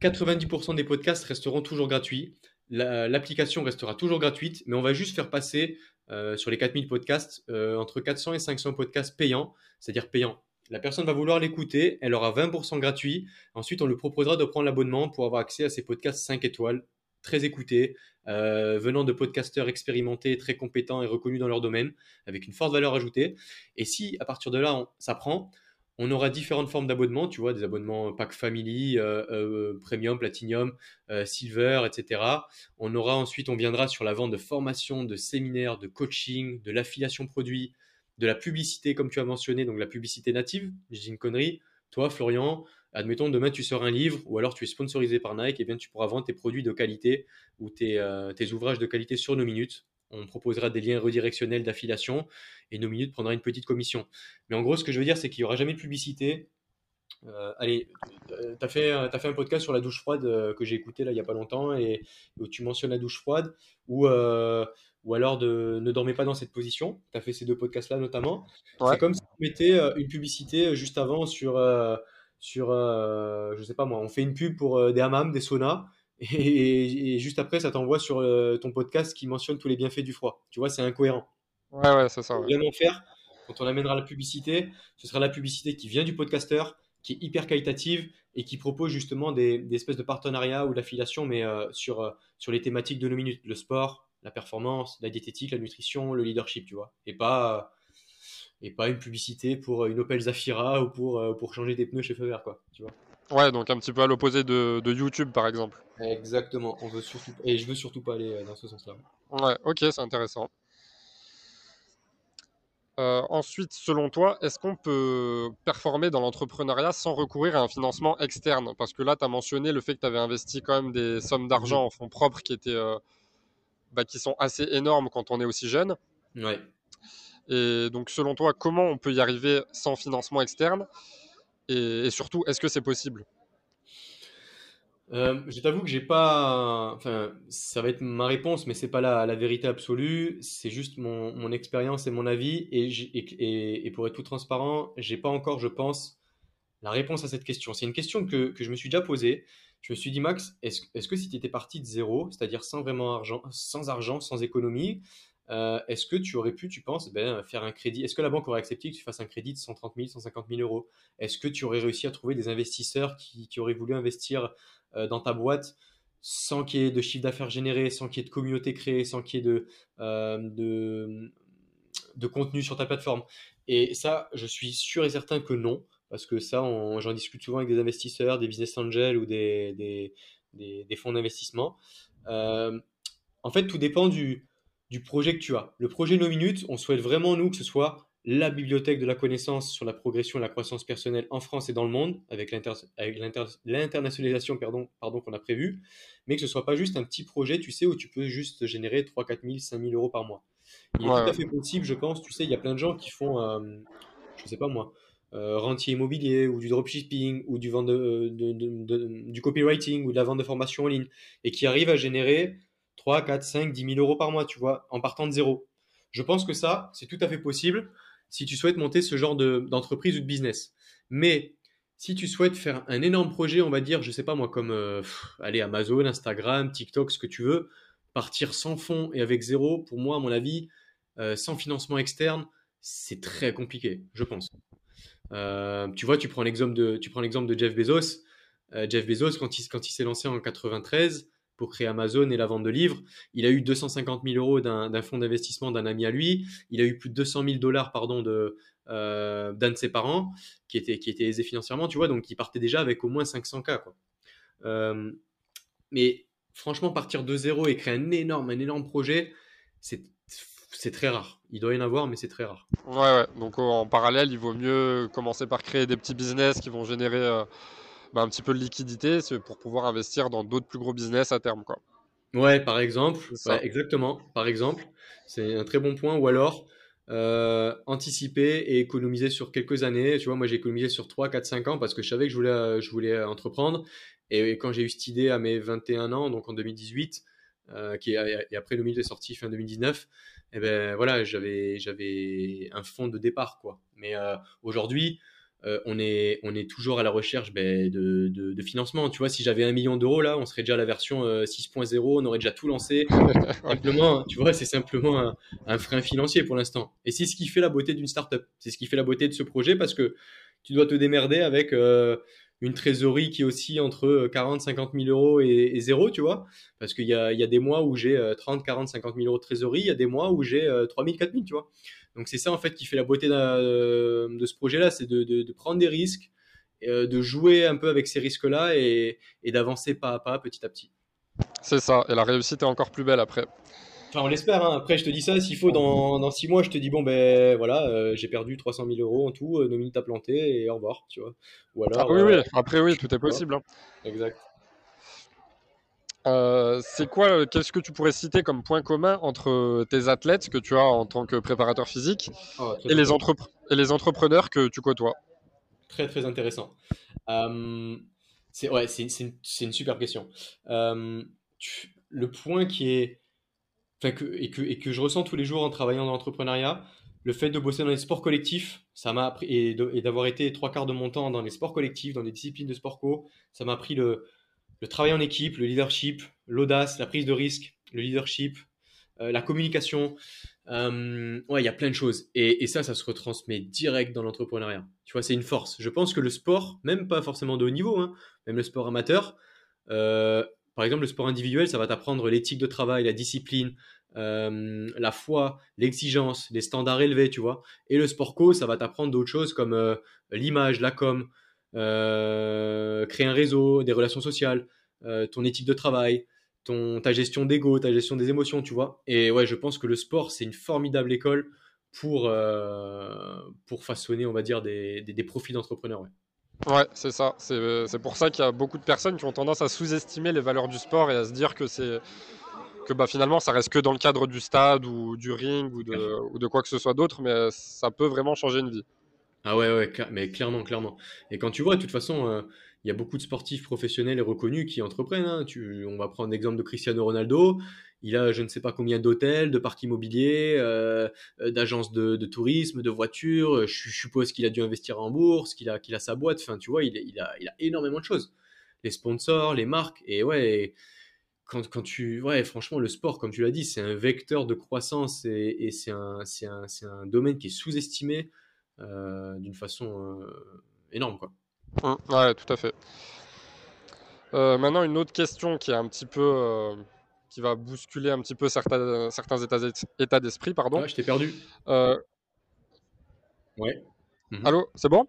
90% des podcasts resteront toujours gratuits, l'application restera toujours gratuite, mais on va juste faire passer euh, sur les 4000 podcasts euh, entre 400 et 500 podcasts payants, c'est-à-dire payants. La personne va vouloir l'écouter, elle aura 20% gratuit. Ensuite, on lui proposera de prendre l'abonnement pour avoir accès à ces podcasts 5 étoiles, très écoutés, euh, venant de podcasteurs expérimentés, très compétents et reconnus dans leur domaine, avec une forte valeur ajoutée. Et si à partir de là, ça prend, on aura différentes formes d'abonnements, tu vois, des abonnements pack family, euh, euh, premium, platinum, silver, etc. On aura ensuite, on viendra sur la vente de formation, de séminaires, de coaching, de l'affiliation produit, de la publicité, comme tu as mentionné, donc la publicité native. Dis une connerie. Toi, Florian, admettons, demain, tu sors un livre ou alors tu es sponsorisé par Nike, et bien tu pourras vendre tes produits de qualité ou tes, euh, ouvrages de qualité sur nos minutes. On proposera des liens redirectionnels d'affiliation et nos minutes prendra une petite commission. Mais en gros, ce que je veux dire, c'est qu'il n'y aura jamais de publicité. Euh, allez, tu as, fait, as fait un podcast sur la douche froide euh, que j'ai écouté là il n'y a pas longtemps et où tu mentionnes la douche froide ou, ou alors de ne dormez pas dans cette position. Tu as fait ces deux podcasts là notamment. C'est comme si tu mettais une publicité juste avant sur sur, euh, je sais pas moi, on fait une pub pour euh, des hammams, des saunas, et, juste après, ça t'envoie sur euh, ton podcast qui mentionne tous les bienfaits du froid. Tu vois, c'est incohérent. Ouais, ouais, c'est ça. Bien en faire, quand on amènera la publicité, ce sera la publicité qui vient du podcasteur, qui est hyper qualitative et qui propose justement des, espèces de partenariats ou d'affiliation, mais sur, sur les thématiques de nos minutes, le sport, la performance, la diététique, la nutrition, le leadership, tu vois. Et pas et pas une publicité pour une Opel Zafira ou pour, euh, pour changer des pneus chez Feu quoi. Tu vois. Ouais, donc un petit peu à l'opposé de, de, YouTube, par exemple. Exactement. On veut surtout et je veux surtout pas aller euh, dans ce sens-là. Ouais, ok, c'est intéressant. Euh, ensuite, selon toi, est-ce qu'on peut performer dans l'entrepreneuriat sans recourir à un financement externe? Parce que là, tu as mentionné le fait que tu avais investi quand même des sommes d'argent en fonds propres qui, étaient, bah, qui sont assez énormes quand on est aussi jeune. Ouais. Et donc, selon toi, comment on peut y arriver sans financement externe? Et, surtout, est-ce que c'est possible? Euh, je t'avoue que j'ai pas. Enfin, ça va être ma réponse, mais c'est pas la, vérité absolue. C'est juste mon, expérience et mon avis. Et, pour être tout transparent, j'ai pas encore, je pense, la réponse à cette question. C'est une question que, que, je me suis déjà posée. Je me suis dit, Max, est-ce est que si tu étais parti de zéro, c'est-à-dire sans vraiment argent, sans argent, sans économie, euh, est-ce que tu aurais pu, tu penses, ben, faire un crédit Est-ce que la banque aurait accepté que tu fasses un crédit de 130 000, 150 000 euros? Est-ce que tu aurais réussi à trouver des investisseurs qui, auraient voulu investir euh, dans ta boîte sans qu'il y ait de chiffre d'affaires généré, sans qu'il y ait de communauté créée, sans qu'il y ait de, euh, contenu sur ta plateforme? Et ça, je suis sûr et certain que non, parce que ça, j'en discute souvent avec des investisseurs, des business angels ou des fonds d'investissement. en fait, tout dépend du du projet que tu as. Le projet No Minutes, on souhaite vraiment, nous, que ce soit la bibliothèque de la connaissance sur la progression et la croissance personnelle en France et dans le monde, avec l'internationalisation pardon, pardon, qu'on a prévu, mais que ce soit pas juste un petit projet, tu sais, où tu peux juste générer 3, 4 000, 5 000 euros par mois. Il est tout à fait possible, je pense, tu sais, il y a plein de gens qui font, euh, je sais pas moi, euh, rentier immobilier ou du dropshipping ou du, vente du copywriting ou de la vente de formation en ligne et qui arrivent à générer 3, 4, 5, 10 000 euros par mois, tu vois, en partant de zéro. Je pense que ça, c'est tout à fait possible si tu souhaites monter ce genre d'entreprise ou de business. Mais si tu souhaites faire un énorme projet, on va dire, je sais pas moi, comme euh, aller Amazon, Instagram, TikTok, ce que tu veux, partir sans fonds et avec zéro, pour moi, à mon avis, euh, sans financement externe, c'est très compliqué, je pense. Euh, tu vois, tu prends l'exemple de, tu prends l'exemple de Jeff Bezos. Jeff Bezos, quand il, quand il s'est lancé en 93, pour créer Amazon et la vente de livres. Il a eu 250 000 euros d'un fonds d'investissement d'un ami à lui. Il a eu plus de 200 000 dollars pardon, de, euh, d'un de ses parents qui était, qui était aisé financièrement, tu vois, donc il partait déjà avec au moins 500 k. Quoi. Euh, mais franchement, partir de zéro et créer un énorme, un énorme projet, c'est c'est très rare. Il doit y en avoir, mais c'est très rare. Ouais, ouais. Donc en parallèle, il vaut mieux commencer par créer des petits business qui vont générer euh, bah, un petit peu de liquidité pour pouvoir investir dans d'autres plus gros business à terme. Quoi. Ouais, par exemple. exactement. Par exemple, c'est un très bon point. Ou alors, euh, anticiper et économiser sur quelques années. Tu vois, moi, j'ai économisé sur 3, 4, 5 ans parce que je savais que je voulais, je voulais entreprendre. Et quand j'ai eu cette idée à mes 21 ans, donc en 2018, qui est, et après le milieu est sorti fin 2019, et ben voilà, j'avais j'avais un fonds de départ quoi. Mais aujourd'hui, euh, on, est, on est toujours à la recherche ben, de, de, financement. Tu vois, si j'avais un million d'euros là, on serait déjà à la version 6.0, euh, on aurait déjà tout lancé. simplement, tu vois, c'est simplement un, frein financier pour l'instant. Et c'est ce qui fait la beauté d'une startup. C'est ce qui fait la beauté de ce projet parce que tu dois te démerder avec euh, une trésorerie qui est aussi entre 40, 50 000 euros et, zéro, tu vois. Parce qu'il y a, y a, des mois où j'ai 30, 40, 50 000 euros de trésorerie, il y a des mois où j'ai 3 000, 4 000, tu vois. Donc c'est ça en fait qui fait la beauté de, ce projet-là, c'est de, prendre des risques, euh, de jouer un peu avec ces risques-là et, d'avancer pas à pas, petit à petit. C'est ça, et la réussite est encore plus belle après. Enfin, on l'espère. Hein. Après, je te dis ça, s'il faut, dans, dans six mois, je te dis, bon, ben voilà, euh, j'ai perdu 300 000 euros en tout, euh, nos minutes à planter et au revoir, tu vois. Ou alors, ah oui, oui, après, oui, tout est possible. Hein. Exact. Euh, c'est quoi, qu'est-ce que tu pourrais citer comme point commun entre tes athlètes que tu as en tant que préparateur physique ah, et, les et, les entrepreneurs que tu côtoies? Très très intéressant. Euh, c'est ouais, c'est une, une, super question. Euh, le point qui est, que, et, que, et que je ressens tous les jours en travaillant dans l'entrepreneuriat, le fait de bosser dans les sports collectifs, ça m'a appris et d'avoir été trois quarts de mon temps dans les sports collectifs, dans les disciplines de sport co, ça m'a appris le le travail en équipe, le leadership, l'audace, la prise de risque, le leadership, euh, la communication. Euh, ouais, il y a plein de choses. Et, ça, ça se retransmet direct dans l'entrepreneuriat. Tu vois, c'est une force. Je pense que le sport, même pas forcément de haut niveau, hein, même le sport amateur, euh, par exemple, le sport individuel, ça va t'apprendre l'éthique de travail, la discipline, la foi, l'exigence, les standards élevés, tu vois. Et le sport co, ça va t'apprendre d'autres choses comme l'image, la com, euh, créer un réseau, des relations sociales, euh, ton éthique de travail, ton, ta gestion d'ego, ta gestion des émotions, tu vois. Et ouais, je pense que le sport, c'est une formidable école pour, euh, pour façonner, on va dire, des, des, profils d'entrepreneurs. Ouais. C'est ça. C'est pour ça qu'il y a beaucoup de personnes qui ont tendance à sous-estimer les valeurs du sport et à se dire que c'est que bah, finalement ça reste que dans le cadre du stade ou du ring ou de, ou de quoi que ce soit d'autre, mais ça peut vraiment changer une vie. Ah ouais, ouais, mais clairement, clairement. Et quand tu vois, de toute façon, euh, il y a beaucoup de sportifs professionnels et reconnus qui entreprennent. Hein. Tu, on va prendre l'exemple de Cristiano Ronaldo. Il a je ne sais pas combien d'hôtels, de parcs immobiliers, euh, euh, d'agences de, tourisme, de voitures. Je, suppose qu'il a dû investir en bourse, qu'il a, sa boîte. Enfin, tu vois, il, a, énormément de choses. Les sponsors, les marques. Et ouais, quand, tu. Ouais, franchement, le sport, comme tu l'as dit, c'est un vecteur de croissance et, c'est un, domaine qui est sous-estimé. Euh, d'une façon euh, énorme. Quoi. Mmh, ouais, tout à fait. Euh, maintenant, une autre question qui est un petit peu qui va bousculer un petit peu certains, certains états, d'esprit. Pardon. je t'ai perdu. Ouais. Mmh. Allô, c'est bon?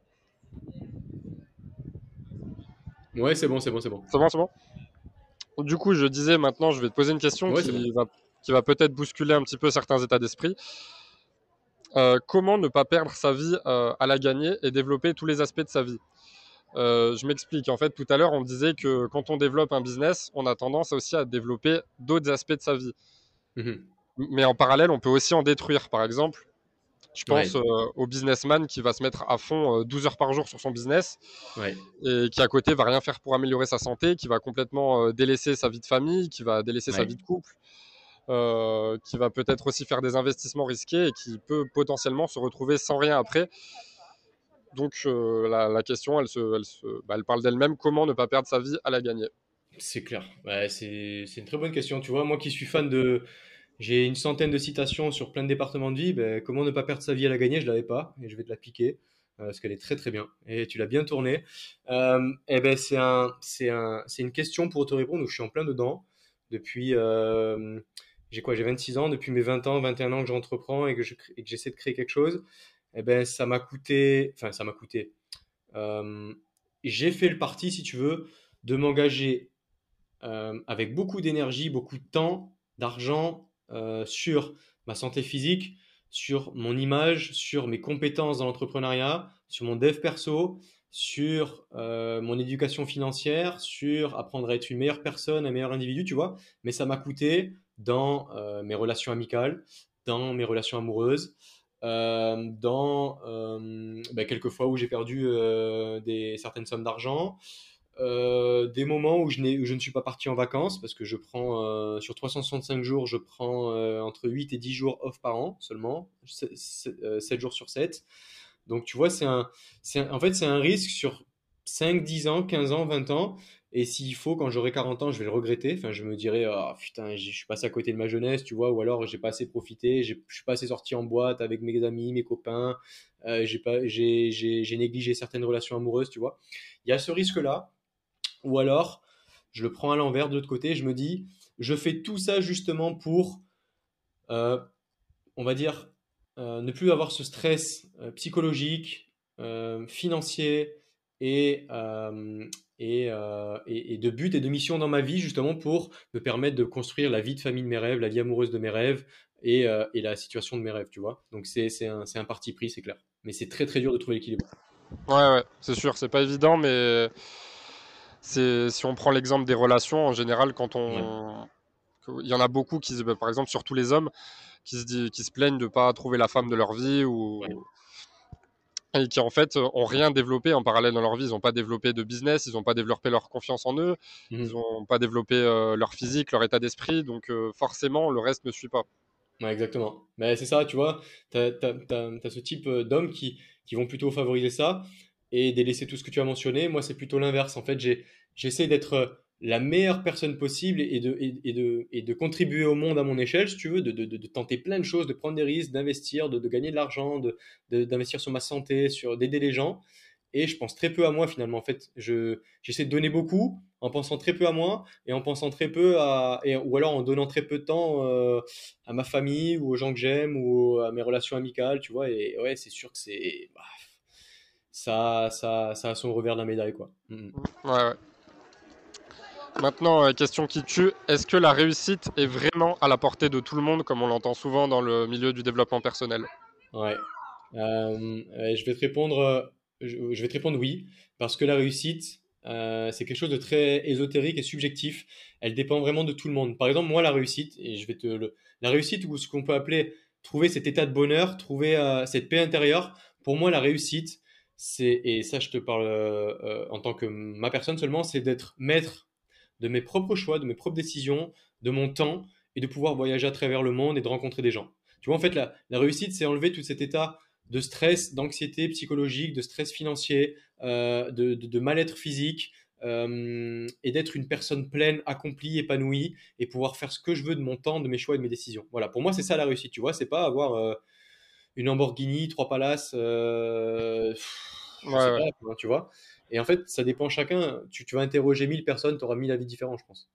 Ouais, c'est bon, c'est bon, c'est bon. C'est bon, c'est bon? Du coup, je disais maintenant, je vais te poser une question qui, va, qui va peut-être bousculer un petit peu certains états d'esprit. Euh, comment ne pas perdre sa vie euh, à la gagner et développer tous les aspects de sa vie? Euh, je m'explique. En fait, tout à l'heure, on disait que quand on développe un business, on a tendance aussi à développer d'autres aspects de sa vie. Mhm. Mais en parallèle, on peut aussi en détruire. Par exemple, je pense au businessman qui va se mettre à fond 12 heures par jour sur son business et qui à côté va rien faire pour améliorer sa santé, qui va complètement délaisser sa vie de famille, qui va délaisser sa vie de couple. Euh, qui va peut-être aussi faire des investissements risqués et qui peut potentiellement se retrouver sans rien après. Donc euh, la, question, elle, se, elle, se, bah, elle parle d'elle-même, comment ne pas perdre sa vie à la gagner? C'est clair, c'est une très bonne question. Tu vois, moi qui suis fan de... J'ai une centaine de citations sur plein de départements de vie, ben, comment ne pas perdre sa vie à la gagner, je ne l'avais pas, et je vais te la piquer. Euh, parce qu'elle est très très bien et tu l'as bien tournée. et eh ben c'est un, un, une question pour te répondre je suis en plein dedans depuis j'ai quoi, j'ai 26 ans, depuis mes 20 ans, 21 ans que j'entreprends et que j'essaie de créer quelque chose, eh ben, ça m'a coûté, enfin, ça m'a coûté. Euh, j'ai fait le parti, si tu veux, de m'engager euh, avec beaucoup d'énergie, beaucoup de temps, d'argent euh, sur ma santé physique, sur mon image, sur mes compétences dans l'entrepreneuriat, sur mon dev perso, sur mon éducation financière, sur apprendre à être une meilleure personne, un meilleur individu, tu vois. Mais ça m'a coûté dans mes relations amicales, dans mes relations amoureuses, euh, dans euh, ben, quelques fois où j'ai perdu des, certaines sommes d'argent. euh, des moments où je, où je, ne suis pas parti en vacances parce que je prends euh, sur 365 jours, je prends euh, entre 8 et 10 jours off par an seulement, 7, jours sur 7. Donc tu vois, c'est un, en fait, c'est un risque sur 5, 10 ans, 15 ans, 20 ans. Et s'il faut, quand j'aurai 40 ans, je vais le regretter. Enfin, je me dirai, oh, putain, je suis passé à côté de ma jeunesse, tu vois, ou alors j'ai pas assez profité, je suis pas assez sorti en boîte avec mes amis, mes copains, j'ai pas, j'ai négligé certaines relations amoureuses, tu vois. Il y a ce risque-là. Ou alors, je le prends à l'envers de l'autre côté, je me dis, je fais tout ça justement pour, euh, on va dire, euh, ne plus avoir ce stress euh, psychologique, financier et, et, et, de but et de mission dans ma vie, justement pour me permettre de construire la vie de famille de mes rêves, la vie amoureuse de mes rêves et, et la situation de mes rêves, tu vois. Donc c'est un, un parti pris, c'est clair. Mais c'est très très dur de trouver l'équilibre. Ouais, ouais, c'est sûr, c'est pas évident, mais si on prend l'exemple des relations, en général, quand on. Il y en a beaucoup qui, bah, par exemple, surtout les hommes, qui se, qui se plaignent de ne pas trouver la femme de leur vie ou. Et qui en fait ont rien développé en parallèle dans leur vie. Ils n'ont pas développé de business, ils n'ont pas développé leur confiance en eux, mmh. ils n'ont pas développé euh, leur physique, leur état d'esprit. Donc euh, forcément, le reste ne suit pas. Ouais, exactement. Mais c'est ça, tu vois, tu as, ce type euh, d'hommes qui, qui vont plutôt favoriser ça et délaisser tout ce que tu as mentionné. Moi, c'est plutôt l'inverse. En fait, j'ai j'essaie d'être euh, la meilleure personne possible et de, et, de, et de contribuer au monde à mon échelle, si tu veux, de, de, de tenter plein de choses, de prendre des risques, d'investir, de, gagner de l'argent, d'investir sur ma santé, sur d'aider les gens. Et je pense très peu à moi finalement. En fait, j'essaie de donner beaucoup en pensant très peu à moi et en pensant très peu à, et, ou alors en donnant très peu de temps euh, à ma famille ou aux gens que j'aime ou à mes relations amicales, tu vois. Et ouais, c'est sûr que c'est, bah, ça, ça, ça a son revers de la médaille, quoi. Mm. Ouais, ouais. Maintenant, euh, question qui tue, est-ce que la réussite est vraiment à la portée de tout le monde, comme on l'entend souvent dans le milieu du développement personnel Ouais. Euh, je vais te répondre, je vais te répondre oui, parce que la réussite, euh, c'est quelque chose de très ésotérique et subjectif. Elle dépend vraiment de tout le monde. Par exemple, moi, la réussite, et je vais te la réussite ou ce qu'on peut appeler trouver cet état de bonheur, trouver cette paix intérieure. Pour moi, la réussite, c'est et ça, je te parle en tant que ma personne seulement, c'est d'être maître de mes propres choix, de mes propres décisions, de mon temps et de pouvoir voyager à travers le monde et de rencontrer des gens. Tu vois, en fait, la, réussite, c'est enlever tout cet état de stress, d'anxiété psychologique, de stress financier, euh, de, mal-être physique, euh, et d'être une personne pleine, accomplie, épanouie, et pouvoir faire ce que je veux de mon temps, de mes choix et de mes décisions. Voilà, pour moi, c'est ça la réussite, tu vois, c'est pas avoir euh, une Lamborghini, trois palaces, ouais, tu vois. Et en fait, ça dépend chacun. Tu, vas interroger 1000 personnes, tu auras 1000 avis différents, je pense.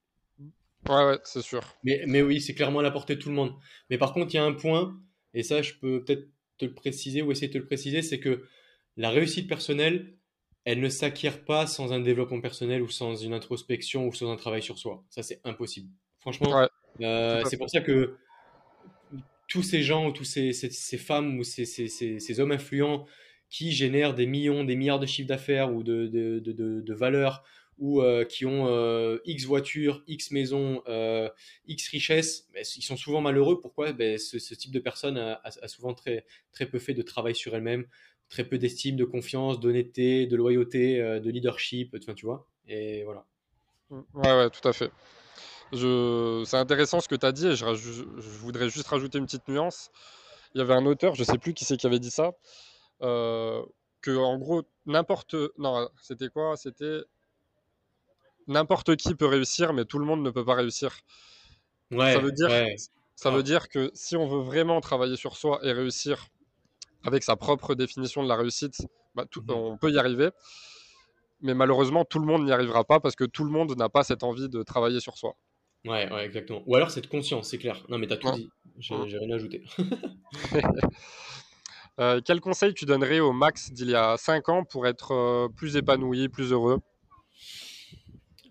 Ouais, ouais, c'est sûr. Mais, mais oui, c'est clairement à la portée de tout le monde. Mais par contre, il y a un point, et ça, je peux peut-être te le préciser ou essayer de te le préciser, c'est que la réussite personnelle, elle ne s'acquiert pas sans un développement personnel ou sans une introspection ou sans un travail sur soi. Ça, c'est impossible. Franchement, euh, c'est pour ça que tous ces gens ou tous ces, ces, femmes ou ces, ces, hommes influents qui génèrent des millions, des milliards de chiffres d'affaires ou de, de, de, de valeurs ou euh, qui ont euh, X voitures, X maisons, euh, X richesses, ils sont souvent malheureux. Pourquoi? Ben, ce, type de personne a, souvent très, très peu fait de travail sur elle-même, très peu d'estime, de confiance, d'honnêteté, de loyauté, de leadership, enfin, tu vois. Et voilà. Ouais, ouais, tout à fait. Je... C'est intéressant ce que tu as dit et je, je, voudrais juste rajouter une petite nuance. Il y avait un auteur, je sais plus qui c'est qui avait dit ça, que en gros n'importe non c'était quoi? C'était n'importe qui peut réussir mais tout le monde ne peut pas réussir ça veut dire ça veut dire que si on veut vraiment travailler sur soi et réussir avec sa propre définition de la réussite bah, tout, mhm. on peut y arriver mais malheureusement tout le monde n'y arrivera pas parce que tout le monde n'a pas cette envie de travailler sur soi Ouais, ouais, exactement. Ou alors cette conscience, c'est clair. Non, mais t'as tout dit. J'ai rien ajouté. Euh, quel conseil tu donnerais au Max d'il y a 5 ans pour être euh, plus épanoui, plus heureux?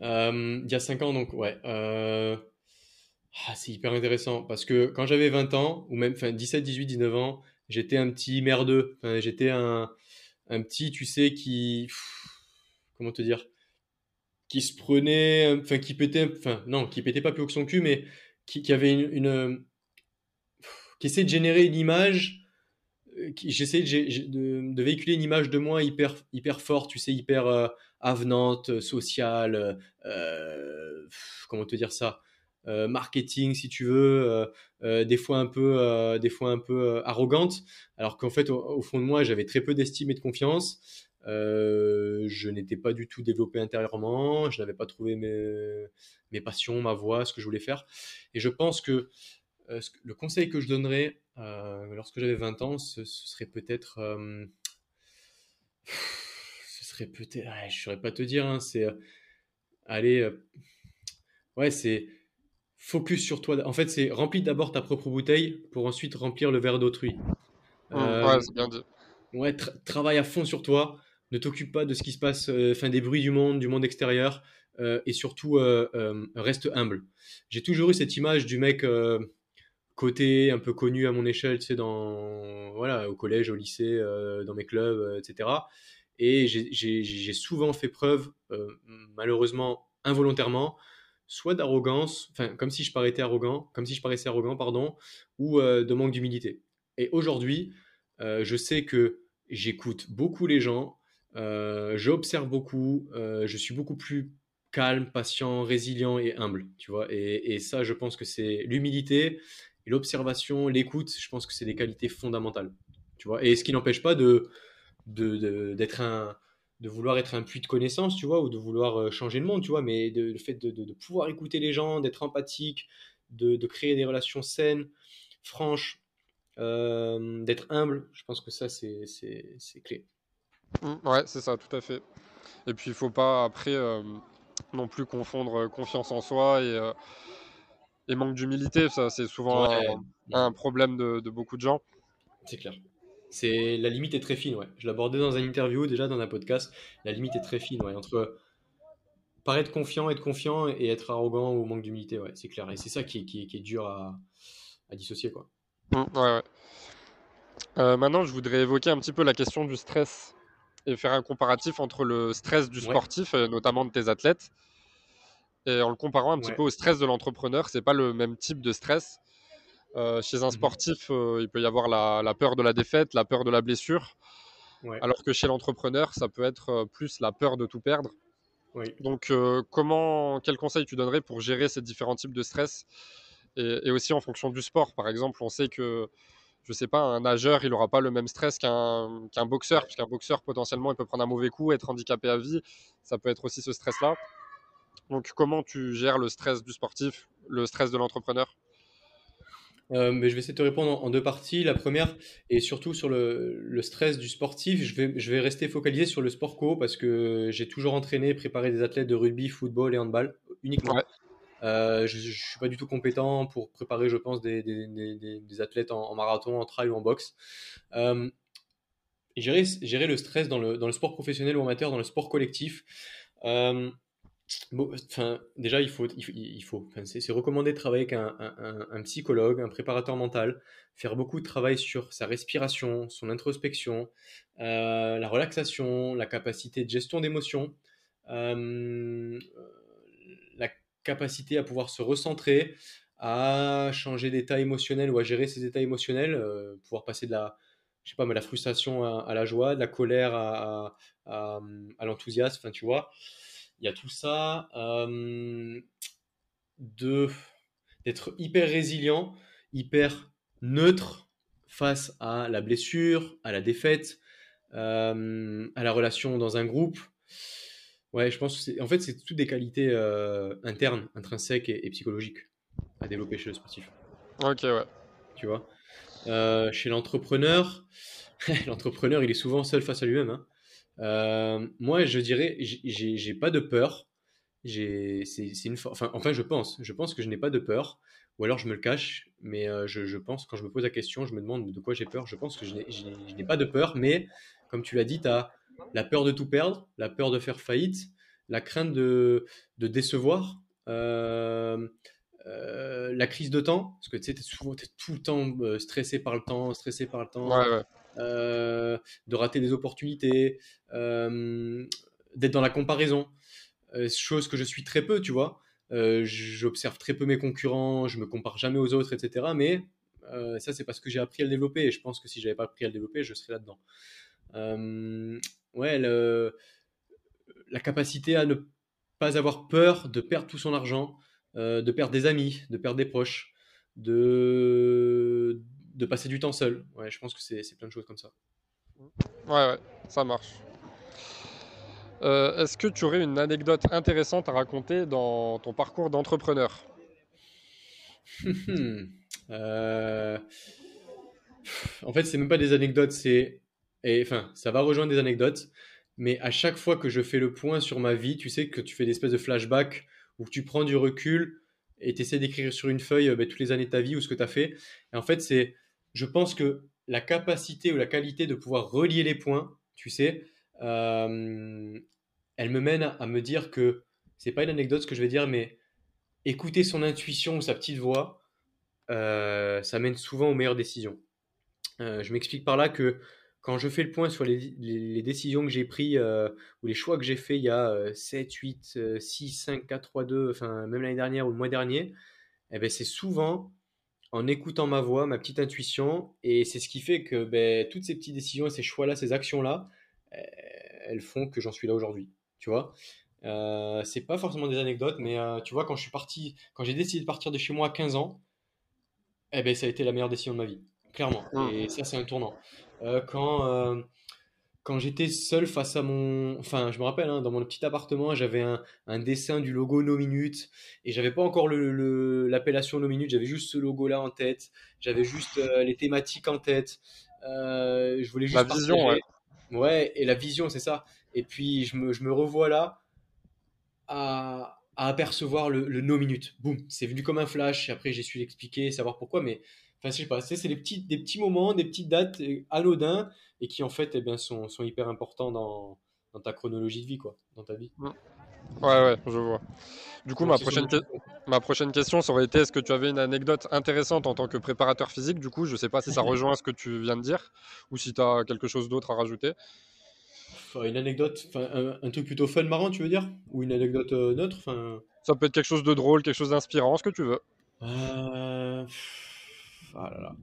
Euh, Il y a 5 ans, donc, ouais. Ah, c'est hyper intéressant parce que quand j'avais 20 ans, ou même 17, 18, 19 ans, j'étais un petit merdeux. j'étais un, un, petit, tu sais, qui. Comment te dire Qui se prenait. Enfin, qui pétait. Enfin, non, qui pétait pas plus haut que son cul, mais qui, avait une, une qui essayait de générer une image j'essaie de, de, véhiculer une image de moi hyper, hyper forte, tu sais, hyper euh, avenante, sociale, comment te dire ça marketing si tu veux, des fois un peu, des fois un peu arrogante, alors qu'en fait au, fond de moi j'avais très peu d'estime et de confiance. je n'étais pas du tout développé intérieurement, je n'avais pas trouvé mes, mes passions, ma voix, ce que je voulais faire. Et je pense que le conseil que je donnerais lorsque j'avais 20 ans, ce, serait peut-être ce serait peut-être, je ne saurais pas te dire, hein, c'est aller, ouais, c'est focus sur toi. En fait, c'est remplis d'abord ta propre bouteille pour ensuite remplir le verre d'autrui. Mmh, ouais, c'est bien dit. Ouais, travaille à fond sur toi. Ne t'occupe pas de ce qui se passe, enfin des bruits du monde, du monde extérieur, et surtout reste humble. J'ai toujours eu cette image du mec côté un peu connu à mon échelle, tu sais, dans, voilà, au collège, au lycée, euh, dans mes clubs, euh, etc. Et j'ai souvent fait preuve, euh, malheureusement, involontairement, soit d'arrogance, enfin, comme si je paraissais arrogant, comme si je paraissais arrogant, pardon, ou de manque d'humilité. Et aujourd'hui, je sais que j'écoute beaucoup les gens, j'observe beaucoup, je suis beaucoup plus calme, patient, résilient et humble, tu vois. Et ça, je pense que c'est l'humilité l'observation, l'écoute, je pense que c'est des qualités fondamentales. Tu vois et ce qui n'empêche pas de, d'être un de vouloir être un puits de connaissances, tu vois, ou de vouloir euh, changer le monde, tu vois, mais le fait de, pouvoir écouter les gens, d'être empathique, de, créer des relations saines, franches, euh, d'être humble, je pense que ça, c'est, c'est, clé. Mmh, ouais, c'est ça, tout à fait. Et puis, il faut pas, après, euh, non plus confondre confiance en soi et et manque d'humilité. Ça, c'est souvent un, problème de, beaucoup de gens. C'est clair. C'est la limite est très fine, ouais. Je l'abordais dans un interview déjà dans un podcast. La limite est très fine, ouais, entre paraître confiant, être confiant et être arrogant ou manque d'humilité, ouais, c'est clair. Et c'est ça qui, qui, est dur à, à dissocier, quoi. Mmh, ouais, ouais. Euh, maintenant, je voudrais évoquer un petit peu la question du stress et faire un comparatif entre le stress du sportif, notamment de tes athlètes, et en le comparant un petit peu au stress de l'entrepreneur, c'est pas le même type de stress. Euh, chez un mmh sportif, euh, il peut y avoir la, peur de la défaite, la peur de la blessure, alors que chez l'entrepreneur, ça peut être euh, plus la peur de tout perdre. Donc, comment, quel conseil tu donnerais pour gérer ces différents types de stress et, aussi en fonction du sport? Par exemple, on sait que, je sais pas, un nageur, il n'aura pas le même stress qu'un qu'un boxeur, puisqu'un boxeur, potentiellement, il peut prendre un mauvais coup, être handicapé à vie. Ça peut être aussi ce stress-là. Donc, comment tu gères le stress du sportif, le stress de l'entrepreneur? Euh, mais je vais essayer de te répondre en, deux parties. La première, et surtout sur le, stress du sportif, je vais, je vais rester focalisé sur le sport co parce que j'ai toujours entraîné, préparé des athlètes de rugby, football et handball uniquement. Euh, je ne suis pas du tout compétent pour préparer, je pense, des, des, athlètes en, marathon, en trail ou en boxe. Euh, gérer, gérer, le stress dans le, dans le, sport professionnel ou amateur, dans le sport collectif. Déjà, il faut, il faut, c'est recommandé de travailler avec un, psychologue, un préparateur mental, faire beaucoup de travail sur sa respiration, son introspection, euh, la relaxation, la capacité de gestion d'émotions, euh, la capacité à pouvoir se recentrer, à changer d'état émotionnel ou à gérer ses états émotionnels, euh, pouvoir passer de la, je sais pas, mais la frustration à, la joie, de la colère à, à, l'enthousiasme, tu vois il y a tout ça, euh, de d'être hyper résilient, hyper neutre face à la blessure, à la défaite, euh, à la relation dans un groupe. Ouais, je pense que en fait, c'est toutes des qualités euh, internes, intrinsèques et, psychologiques à développer chez le sportif. Ok, ouais. Tu vois? chez l'entrepreneur, l'entrepreneur, il est souvent seul face à lui-même. Hein. Euh, moi, je dirais, j'ai pas de peur. C'est une, enfin, je pense, je pense que je n'ai pas de peur, ou alors je me le cache. Mais euh, je, pense, quand je me pose la question, je me demande de quoi j'ai peur. Je pense que je n'ai pas de peur, mais comme tu l'as dit, tu as la peur de tout perdre, la peur de faire faillite, la crainte de, de décevoir. Euh, la crise de temps, parce que tu sais, souvent, es tout le temps stressé par le temps, stressé par le temps. Ouais, ouais. Euh, de rater des opportunités, euh, d'être dans la comparaison. Euh, chose que je suis très peu, tu vois. J'observe très peu mes concurrents, je me compare jamais aux autres, etc. Mais ça, c'est parce que j'ai appris à le développer. Et je pense que si j'avais pas appris à le développer, je serais là-dedans. ouais, la capacité à ne pas avoir peur de perdre tout son argent, de perdre des amis, de perdre des proches, de, de passer du temps seul. Ouais, je pense que c'est plein de choses comme ça. Ouais, ouais, ça marche. Euh, est-ce que tu aurais une anecdote intéressante à raconter dans ton parcours d'entrepreneur? Euh, En fait, c'est même pas des anecdotes, c'est. Enfin, ça va rejoindre des anecdotes, mais à chaque fois que je fais le point sur ma vie, tu sais que tu fais des espèces de flashbacks où tu prends du recul et tu essaies d'écrire sur une feuille ben, toutes les années de ta vie ou ce que tu as fait. Et en fait, c'est. Je pense que la capacité ou la qualité de pouvoir relier les points, tu sais, euh, elle me mène à, me dire que c'est pas une anecdote ce que je vais dire, mais écouter son intuition ou sa petite voix, euh, ça mène souvent aux meilleures décisions. Euh, je m'explique par là que quand je fais le point sur les, décisions que j'ai prises ou les choix que j'ai faits il y a 7, 8, 6, 5, 4, 3, 2, enfin même l'année dernière ou le mois dernier, eh ben, c'est souvent en écoutant ma voix, ma petite intuition, et c'est ce qui fait que ben, toutes ces petites décisions et ces choix-là, ces actions-là, elles font que j'en suis là aujourd'hui. Tu vois euh, c'est pas forcément des anecdotes, mais euh, tu vois, quand je suis parti, quand j'ai décidé de partir de chez moi à 15 ans, eh ben, ça a été la meilleure décision de ma vie, clairement. Mmh. Et ça, c'est un tournant. Euh, quand quand j'étais seul face à mon. Enfin, je me rappelle, hein, dans mon petit appartement, j'avais un, un, dessin du logo No Minute et j'avais pas encore l'appellation le, No Minute, j'avais juste ce logo-là en tête, j'avais juste les thématiques en tête. je voulais juste. La vision, ouais. Ouais, et la vision, c'est ça. Et puis, je me, je me revois là à, à apercevoir le, le no minute. Boum, c'est venu comme un flash. Et après, j'ai su l'expliquer, savoir pourquoi. Mais, enfin, je sais pas, c'est des petits, des petits moments, des petites dates euh, anodins et qui, en fait, eh bien, sont, sont hyper importants dans, dans ta chronologie de vie, quoi, dans ta vie. Ouais, ouais, je vois. Du coup, ma prochaine, ma prochaine question, ça aurait été est-ce que tu avais une anecdote intéressante en tant que préparateur physique? Du coup, je sais pas si ça rejoint ce que tu viens de dire ou si tu as quelque chose d'autre à rajouter une anecdote, un, un, truc plutôt fun, marrant, tu veux dire? Ou une anecdote euh, neutre Ça peut être quelque chose de drôle, quelque chose d'inspirant, ce que tu veux. Euh... Ah là là.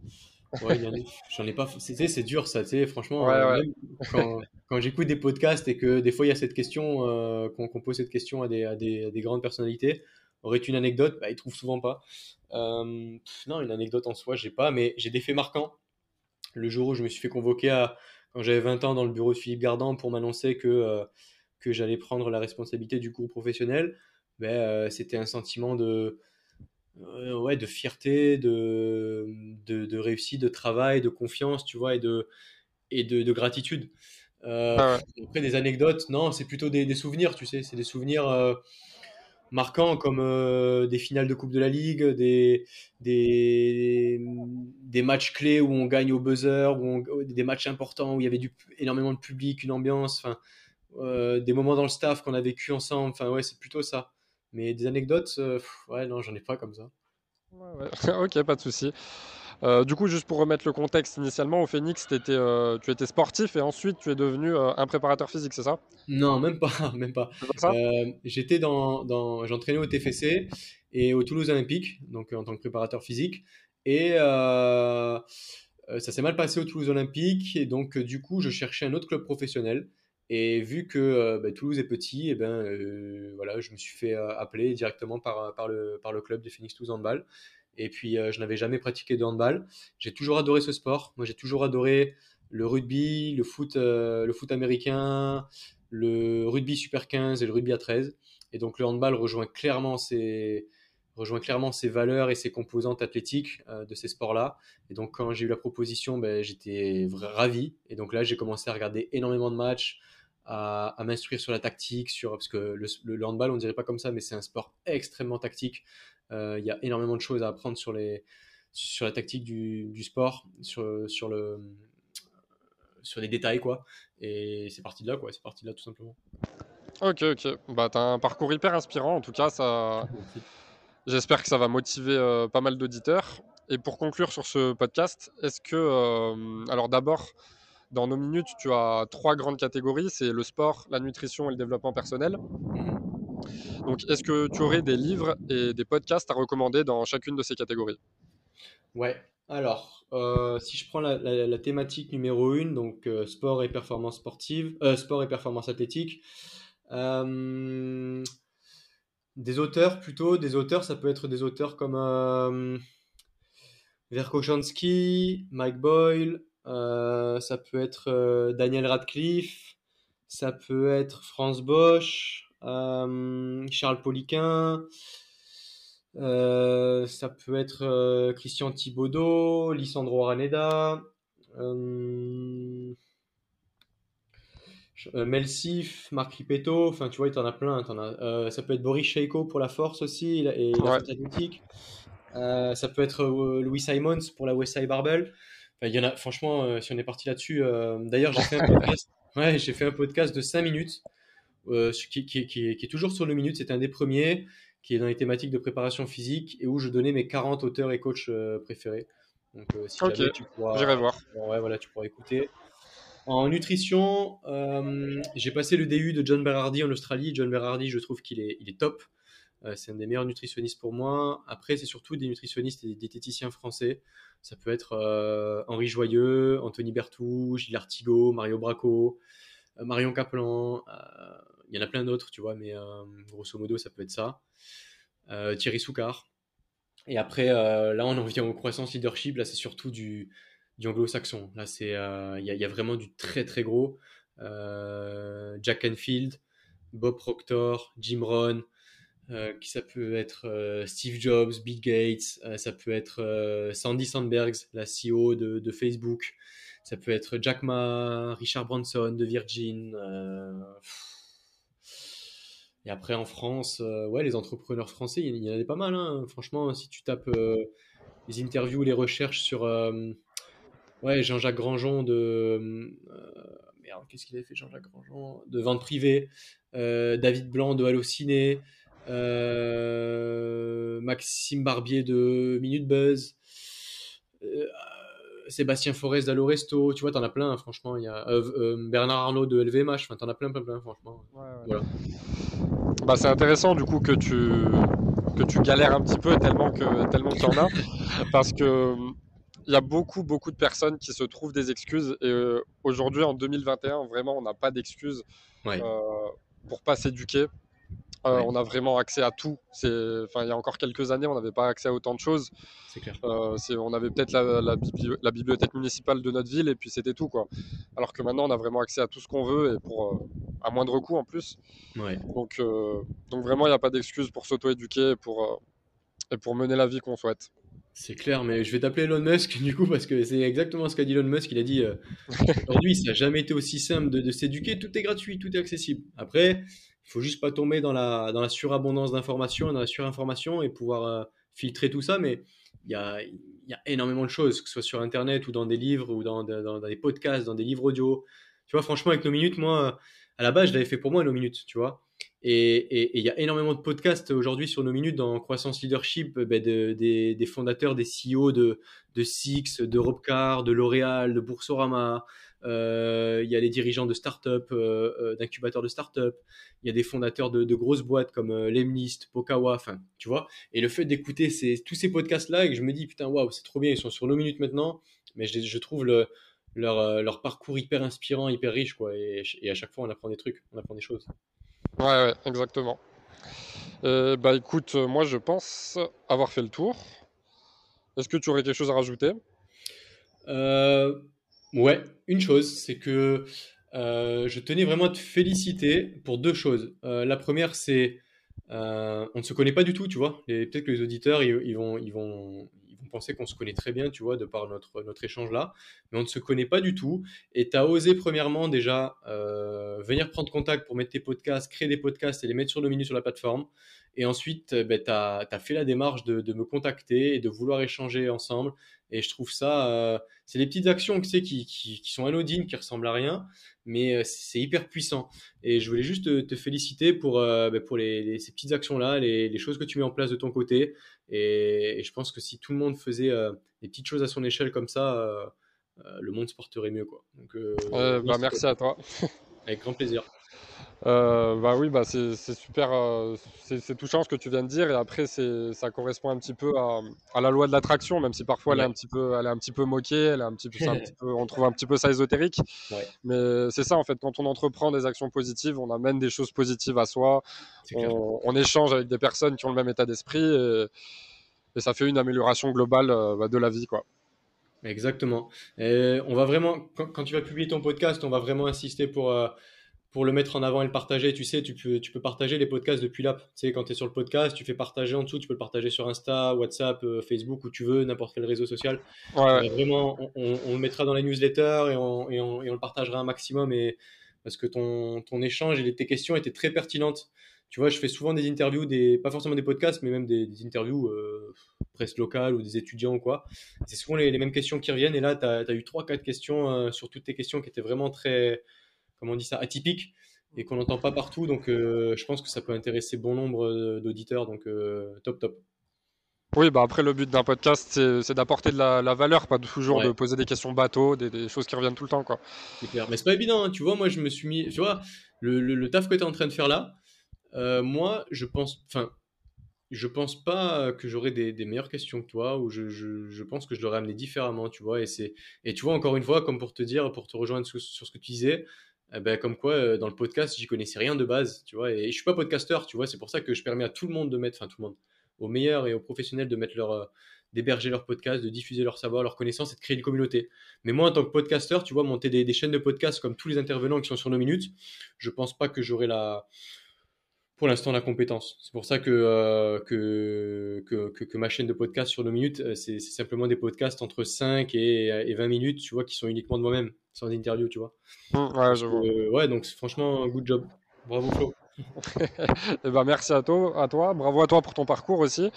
j'en ai pas. C'est dur ça, tu sais, franchement. Ouais, euh, quand, quand j'écoute des podcasts et que des fois il y a cette question, euh, qu'on pose cette question à des, à des, à des grandes personnalités, aurait-tu une anecdote? Bah, Ils trouvent souvent pas. non, une anecdote en soi, j'ai pas, mais j'ai des faits marquants. Le jour où je me suis fait convoquer à, quand j'avais 20 ans dans le bureau de Philippe Gardan pour m'annoncer que, euh, que j'allais prendre la responsabilité du groupe professionnel, ben, euh, c'était un sentiment de, euh, ouais, de fierté, de, de, de, réussite, de travail, de confiance, tu vois, et de, et de, de gratitude. Ah après, des anecdotes, non, c'est plutôt des, des, souvenirs, tu sais, c'est des souvenirs marquants comme euh, des finales de Coupe de la Ligue, des, des, des, matchs clés où on gagne au buzzer, où des matchs importants où il y avait du, énormément de public, une ambiance, enfin, euh, des moments dans le staff qu'on a vécu ensemble. Enfin, ouais, c'est plutôt ça. Mais des anecdotes, euh, ouais, non, j'en ai pas comme ça. Ouais, ouais. ok, pas de souci. Euh, du coup, juste pour remettre le contexte, initialement au Phoenix, étais, euh, tu étais sportif et ensuite tu es devenu euh, un préparateur physique, c'est ça? Non, même pas, même pas. J'étais dans, dans j'entraînais au TFC et au Toulouse Olympique, donc en tant que préparateur physique. Et ça s'est mal passé au Toulouse Olympique et donc du coup, je cherchais un autre club professionnel. Et vu que bah, Toulouse est petit, et eh ben voilà, je me suis fait appeler directement par, le, club des Phoenix Toulouse Handball. Et puis, euh, je n'avais jamais pratiqué de handball. J'ai toujours adoré ce sport. Moi, j'ai toujours adoré le rugby, le foot, euh, américain, le rugby super 15 et le rugby à 13. Et donc, le handball rejoint clairement ces, valeurs et ses composantes athlétiques euh, de ces sports-là. Et donc, quand j'ai eu la proposition, ben, j'étais ravi. Et donc là, j'ai commencé à regarder énormément de matchs, à, m'instruire sur la tactique, sur, parce que le, le, handball, on dirait pas comme ça, mais c'est un sport extrêmement tactique. Euh, il y a énormément de choses à apprendre sur, les, sur la tactique du, du sport, sur, sur, le, sur les détails, quoi. Et c'est parti de là, quoi. C'est parti de là, tout simplement. Ok, ok. Bah, t'as un parcours hyper inspirant. En tout cas, ça. J'espère que ça va motiver euh, pas mal d'auditeurs. Et pour conclure sur ce podcast, est-ce que, euh, alors d'abord, dans nos minutes, tu as trois grandes catégories, c'est le sport, la nutrition et le développement personnel. Mhm. Donc, est-ce que tu aurais des livres et des podcasts à recommander dans chacune de ces catégories? Ouais. Alors, euh, si je prends la, thématique numéro une, donc euh, sport et performance sportive, euh, sport et performance athlétique, Euh, des auteurs plutôt, des auteurs, ça peut être des auteurs comme euh, Verkoshansky, Mike Boyle, euh, ça peut être euh, Daniel Radcliffe, ça peut être Franz Bosch, euh, Charles Poliquin, euh, ça peut être euh, Christian Thibaudot, Lisandro Araneda, euh, euh, Melsif, Marc Ripetto, enfin tu vois, tu en as plein. euh, ça peut être Boris Sheiko pour la force aussi et la Ouais. Euh, ça peut être euh, Louis Simons pour la West Side Barbell. Enfin, il y en a, franchement, euh, si on est parti là-dessus. euh, D'ailleurs, j'ai fait un podcast. Ouais, j'ai fait un podcast de 5 minutes euh, qui, qui- qui est, qui est toujours sur le minute. C'était un des premiers qui est dans les thématiques de préparation physique et où je donnais mes 40 auteurs et coachs préférés. Donc, si Ok, jamais tu pourras, J'irai voir. Bon, ouais, voilà, tu pourras écouter. En nutrition, euh, j'ai passé le DU de John Berardi en Australie. John Berardi, je trouve qu'il est, il est top. Euh, c'est un des meilleurs nutritionnistes pour moi. Après, c'est surtout des nutritionnistes et des diététiciens français. Ça peut être euh, Henri Joyeux, Anthony Bertou, Gilles Artigot, Mario Bracco, euh, Marion Caplan. Il y en a plein d'autres, tu vois, mais grosso modo, ça peut être ça. Thierry Soucard. Et après, là, on en vient au croissance leadership. Là, c'est surtout du, anglo-saxon. Là, il y, a- vraiment du très très gros. Jack Canfield, Bob Proctor, Jim Rohn. Euh, qui ça peut être euh, Steve Jobs, Bill Gates, euh, ça peut être Sandy Sandberg, la CEO de, Facebook, ça peut être Jack Ma, Richard Branson de Virgin. et après en France, ouais, les entrepreneurs français, il y, en a pas mal. hein. Franchement, si tu tapes les interviews, les recherches sur ouais, Jean-Jacques Grandjean de. qu'est-ce qu'il avait fait Jean-Jacques Grandjean? De Vente Privée, David Blanc de Allociné, Maxime Barbier de Minute Buzz. euh, Sébastien Forest d'Allo Resto, tu vois, t'en as plein, hein, franchement. Il y a euh, euh, Bernard Arnault de LVMH, enfin, t'en as plein, plein, plein, franchement. Voilà. Bah, c'est intéressant du coup que tu, que tu galères un petit peu tellement que tellement qu'il y en a. Parce que il y a beaucoup, beaucoup de personnes qui se trouvent des excuses. Et euh, aujourd'hui, en 2021, vraiment, on n'a pas d'excuses Ouais. euh, pour pas s'éduquer. Euh. On a vraiment accès à tout. Enfin, il y a encore quelques années, on n'avait pas accès à autant de choses. Clair. Euh, on avait peut-être la, la bibli- la bibliothèque municipale de notre ville et puis c'était tout quoi. Alors que maintenant, on a vraiment accès à tout ce qu'on veut et pour euh, à moindre coût en plus. Donc, euh, donc vraiment, il n'y a pas d'excuse pour s'auto-éduquer et pour, et pour mener la vie qu'on souhaite. C'est clair, mais je vais t'appeler Elon Musk du coup parce que c'est exactement ce qu'a dit Elon Musk. Il a dit aujourd'hui, ça n'a jamais été aussi simple de, de s'éduquer. Tout est gratuit, tout est accessible. Après, il faut juste pas tomber dans la, dans la surabondance d'informations, dans la surinformation et pouvoir euh, filtrer tout ça. Mais il y a, y a énormément de choses, que ce soit sur Internet ou dans des livres ou dans, dans- des podcasts, dans des livres audio. Tu vois, franchement, avec nos minutes, moi, à la base, je l'avais fait pour moi, nos minutes, tu vois. Et il y a énormément de podcasts aujourd'hui sur nos minutes dans Croissance Leadership, euh, ben, de- des, des fondateurs, des CEO de, de Six, de Robcar, de L'Oréal, de Boursorama. Euh, Il y a les dirigeants de start-up, euh, euh, d'incubateurs de start-up. Il y a des fondateurs de, de grosses boîtes comme euh, Lemlist, Pokawa, enfin, tu vois. Et le fait d'écouter ces, tous ces podcasts-là et que je me dis, putain, waouh, c'est trop bien, ils sont sur nos minutes maintenant. Mais je, je trouve le, leur, leur parcours hyper inspirant, hyper riche, quoi. Et, et à chaque fois, on apprend des trucs, on apprend des choses. Ouais, ouais, exactement. Bah écoute, moi je pense avoir fait le tour. Est-ce que tu aurais quelque chose à rajouter? Euh, ouais, une chose, c'est que euh, je tenais vraiment à te féliciter pour deux choses. Euh, la première, c'est euh, on ne se connaît pas du tout, tu vois. Peut-être que les auditeurs, ils vont, ils vont, vont penser qu'on se connaît très bien, tu vois, de par notre, notre échange là. Mais on ne se connaît pas du tout. Et tu as osé, premièrement, déjà euh, venir prendre contact pour mettre tes podcasts, créer des podcasts et les mettre sur le menu sur la plateforme. Et ensuite, euh, ben, tu as, fait la démarche de, de me contacter et de vouloir échanger ensemble. Et je trouve ça, euh, c'est des petites actions qui, qui, qui sont anodines, qui ressemblent à rien, mais c'est hyper puissant. Et je voulais juste te, te féliciter pour, ben, pour les, ces petites actions-là, les choses que tu mets en place de ton côté. Et, et je pense que si tout le monde faisait euh, des petites choses à son échelle comme ça, euh, euh, le monde se porterait mieux. Quoi. Donc, bah, merci à toi. Avec grand plaisir. Euh, bah oui, bah c'est super, euh, c'est touchant ce que tu viens de dire. Et après, ça correspond un petit peu à, la loi de l'attraction, même si parfois elle est un petit peu, elle est un petit peu moquée, elle est un petit peu, on trouve un petit peu ça ésotérique. Mais c'est ça en fait, quand on entreprend des actions positives, on amène des choses positives à soi. On, échange avec des personnes qui ont le même état d'esprit et, ça fait une amélioration globale euh, bah, de la vie, quoi. Exactement. Et on va vraiment, quand, tu vas publier ton podcast, on va vraiment insister pour pour le mettre en avant et le partager, tu sais, tu peux, tu peux partager les podcasts depuis l'app. Tu sais, quand tu es sur le podcast, tu fais partager en dessous, tu peux le partager sur Insta, WhatsApp, euh, Facebook, où tu veux, n'importe quel réseau social. Ouais. Vraiment, on, le mettra dans la newsletter et on, et on, le partagera un maximum. Et, parce que ton, ton échange et tes questions étaient très pertinentes. Tu vois, je fais souvent des interviews, des, pas forcément des podcasts, mais même des, interviews euh, presse locale ou des étudiants ou quoi. C'est souvent les, mêmes questions qui reviennent. Et là, tu as, eu 3-4 questions euh, sur toutes tes questions qui étaient vraiment très comment on dit ça, atypique et qu'on n'entend pas partout. Donc, euh, je pense que ça peut intéresser bon nombre euh, d'auditeurs. Donc, euh, top, top. Oui, bah après, le but d'un podcast, c'est d'apporter de la, valeur, pas toujours de poser des questions bateaux, des, choses qui reviennent tout le temps. quoi. C'est clair. Mais c'est pas évident. Hein. Tu vois, moi, je me suis mis. Tu vois, le, taf que tu es en train de faire là, moi, je pense. Enfin, je pense pas que j'aurai des, meilleures questions que toi, ou je, pense que je l'aurais amené différemment, tu vois. Et, et tu vois, encore une fois, comme pour te dire, pour te rejoindre sur ce que tu disais, eh ben, comme quoi euh, dans le podcast j'y connaissais rien de base tu vois et, je suis pas podcasteur tu vois c'est pour ça que je permets à tout le monde de mettre enfin tout le monde aux meilleurs et aux professionnels de mettre leur euh, d'héberger leur podcast de diffuser leur savoir leur connaissance et de créer une communauté. Mais moi en tant que podcasteur tu vois monter des, chaînes de podcast comme tous les intervenants qui sont sur nos minutes je pense pas que j'aurai la pour l'instant la compétence. C'est pour ça que, euh, que, que, que, ma chaîne de podcast sur nos minutes, euh, c'est simplement des podcasts entre 5 et, et, 20 minutes, tu vois, qui sont uniquement de moi-même, sans interview, tu vois. Mmh, ouais, je vois. Euh, ouais, donc franchement, good job. Bravo Flo. et eh ben, merci à toi, à toi, bravo à toi pour ton parcours aussi.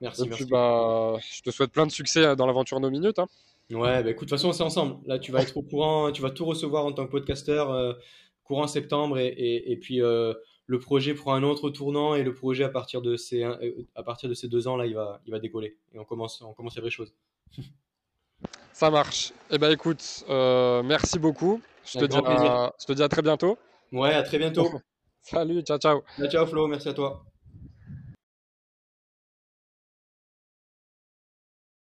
Merci, et Puis, bah, je te souhaite plein de succès dans l'aventure nos minutes. Hein. Ouais, bah, écoute, de toute façon, c'est ensemble. Là, tu vas être au courant, tu vas tout recevoir en tant que podcasteur courant septembre et, et, et puis le projet prend un autre tournant et le projet à partir de ces, euh, à partir de ces deux ans là, il va, il va décoller et on commence, on commence les vraies choses. Ça marche. Eh ben écoute, euh, merci beaucoup. Je te, dis à, je te dis à très bientôt. Ouais, à très bientôt. Salut, ciao, ciao. Ciao, Flo, merci à toi.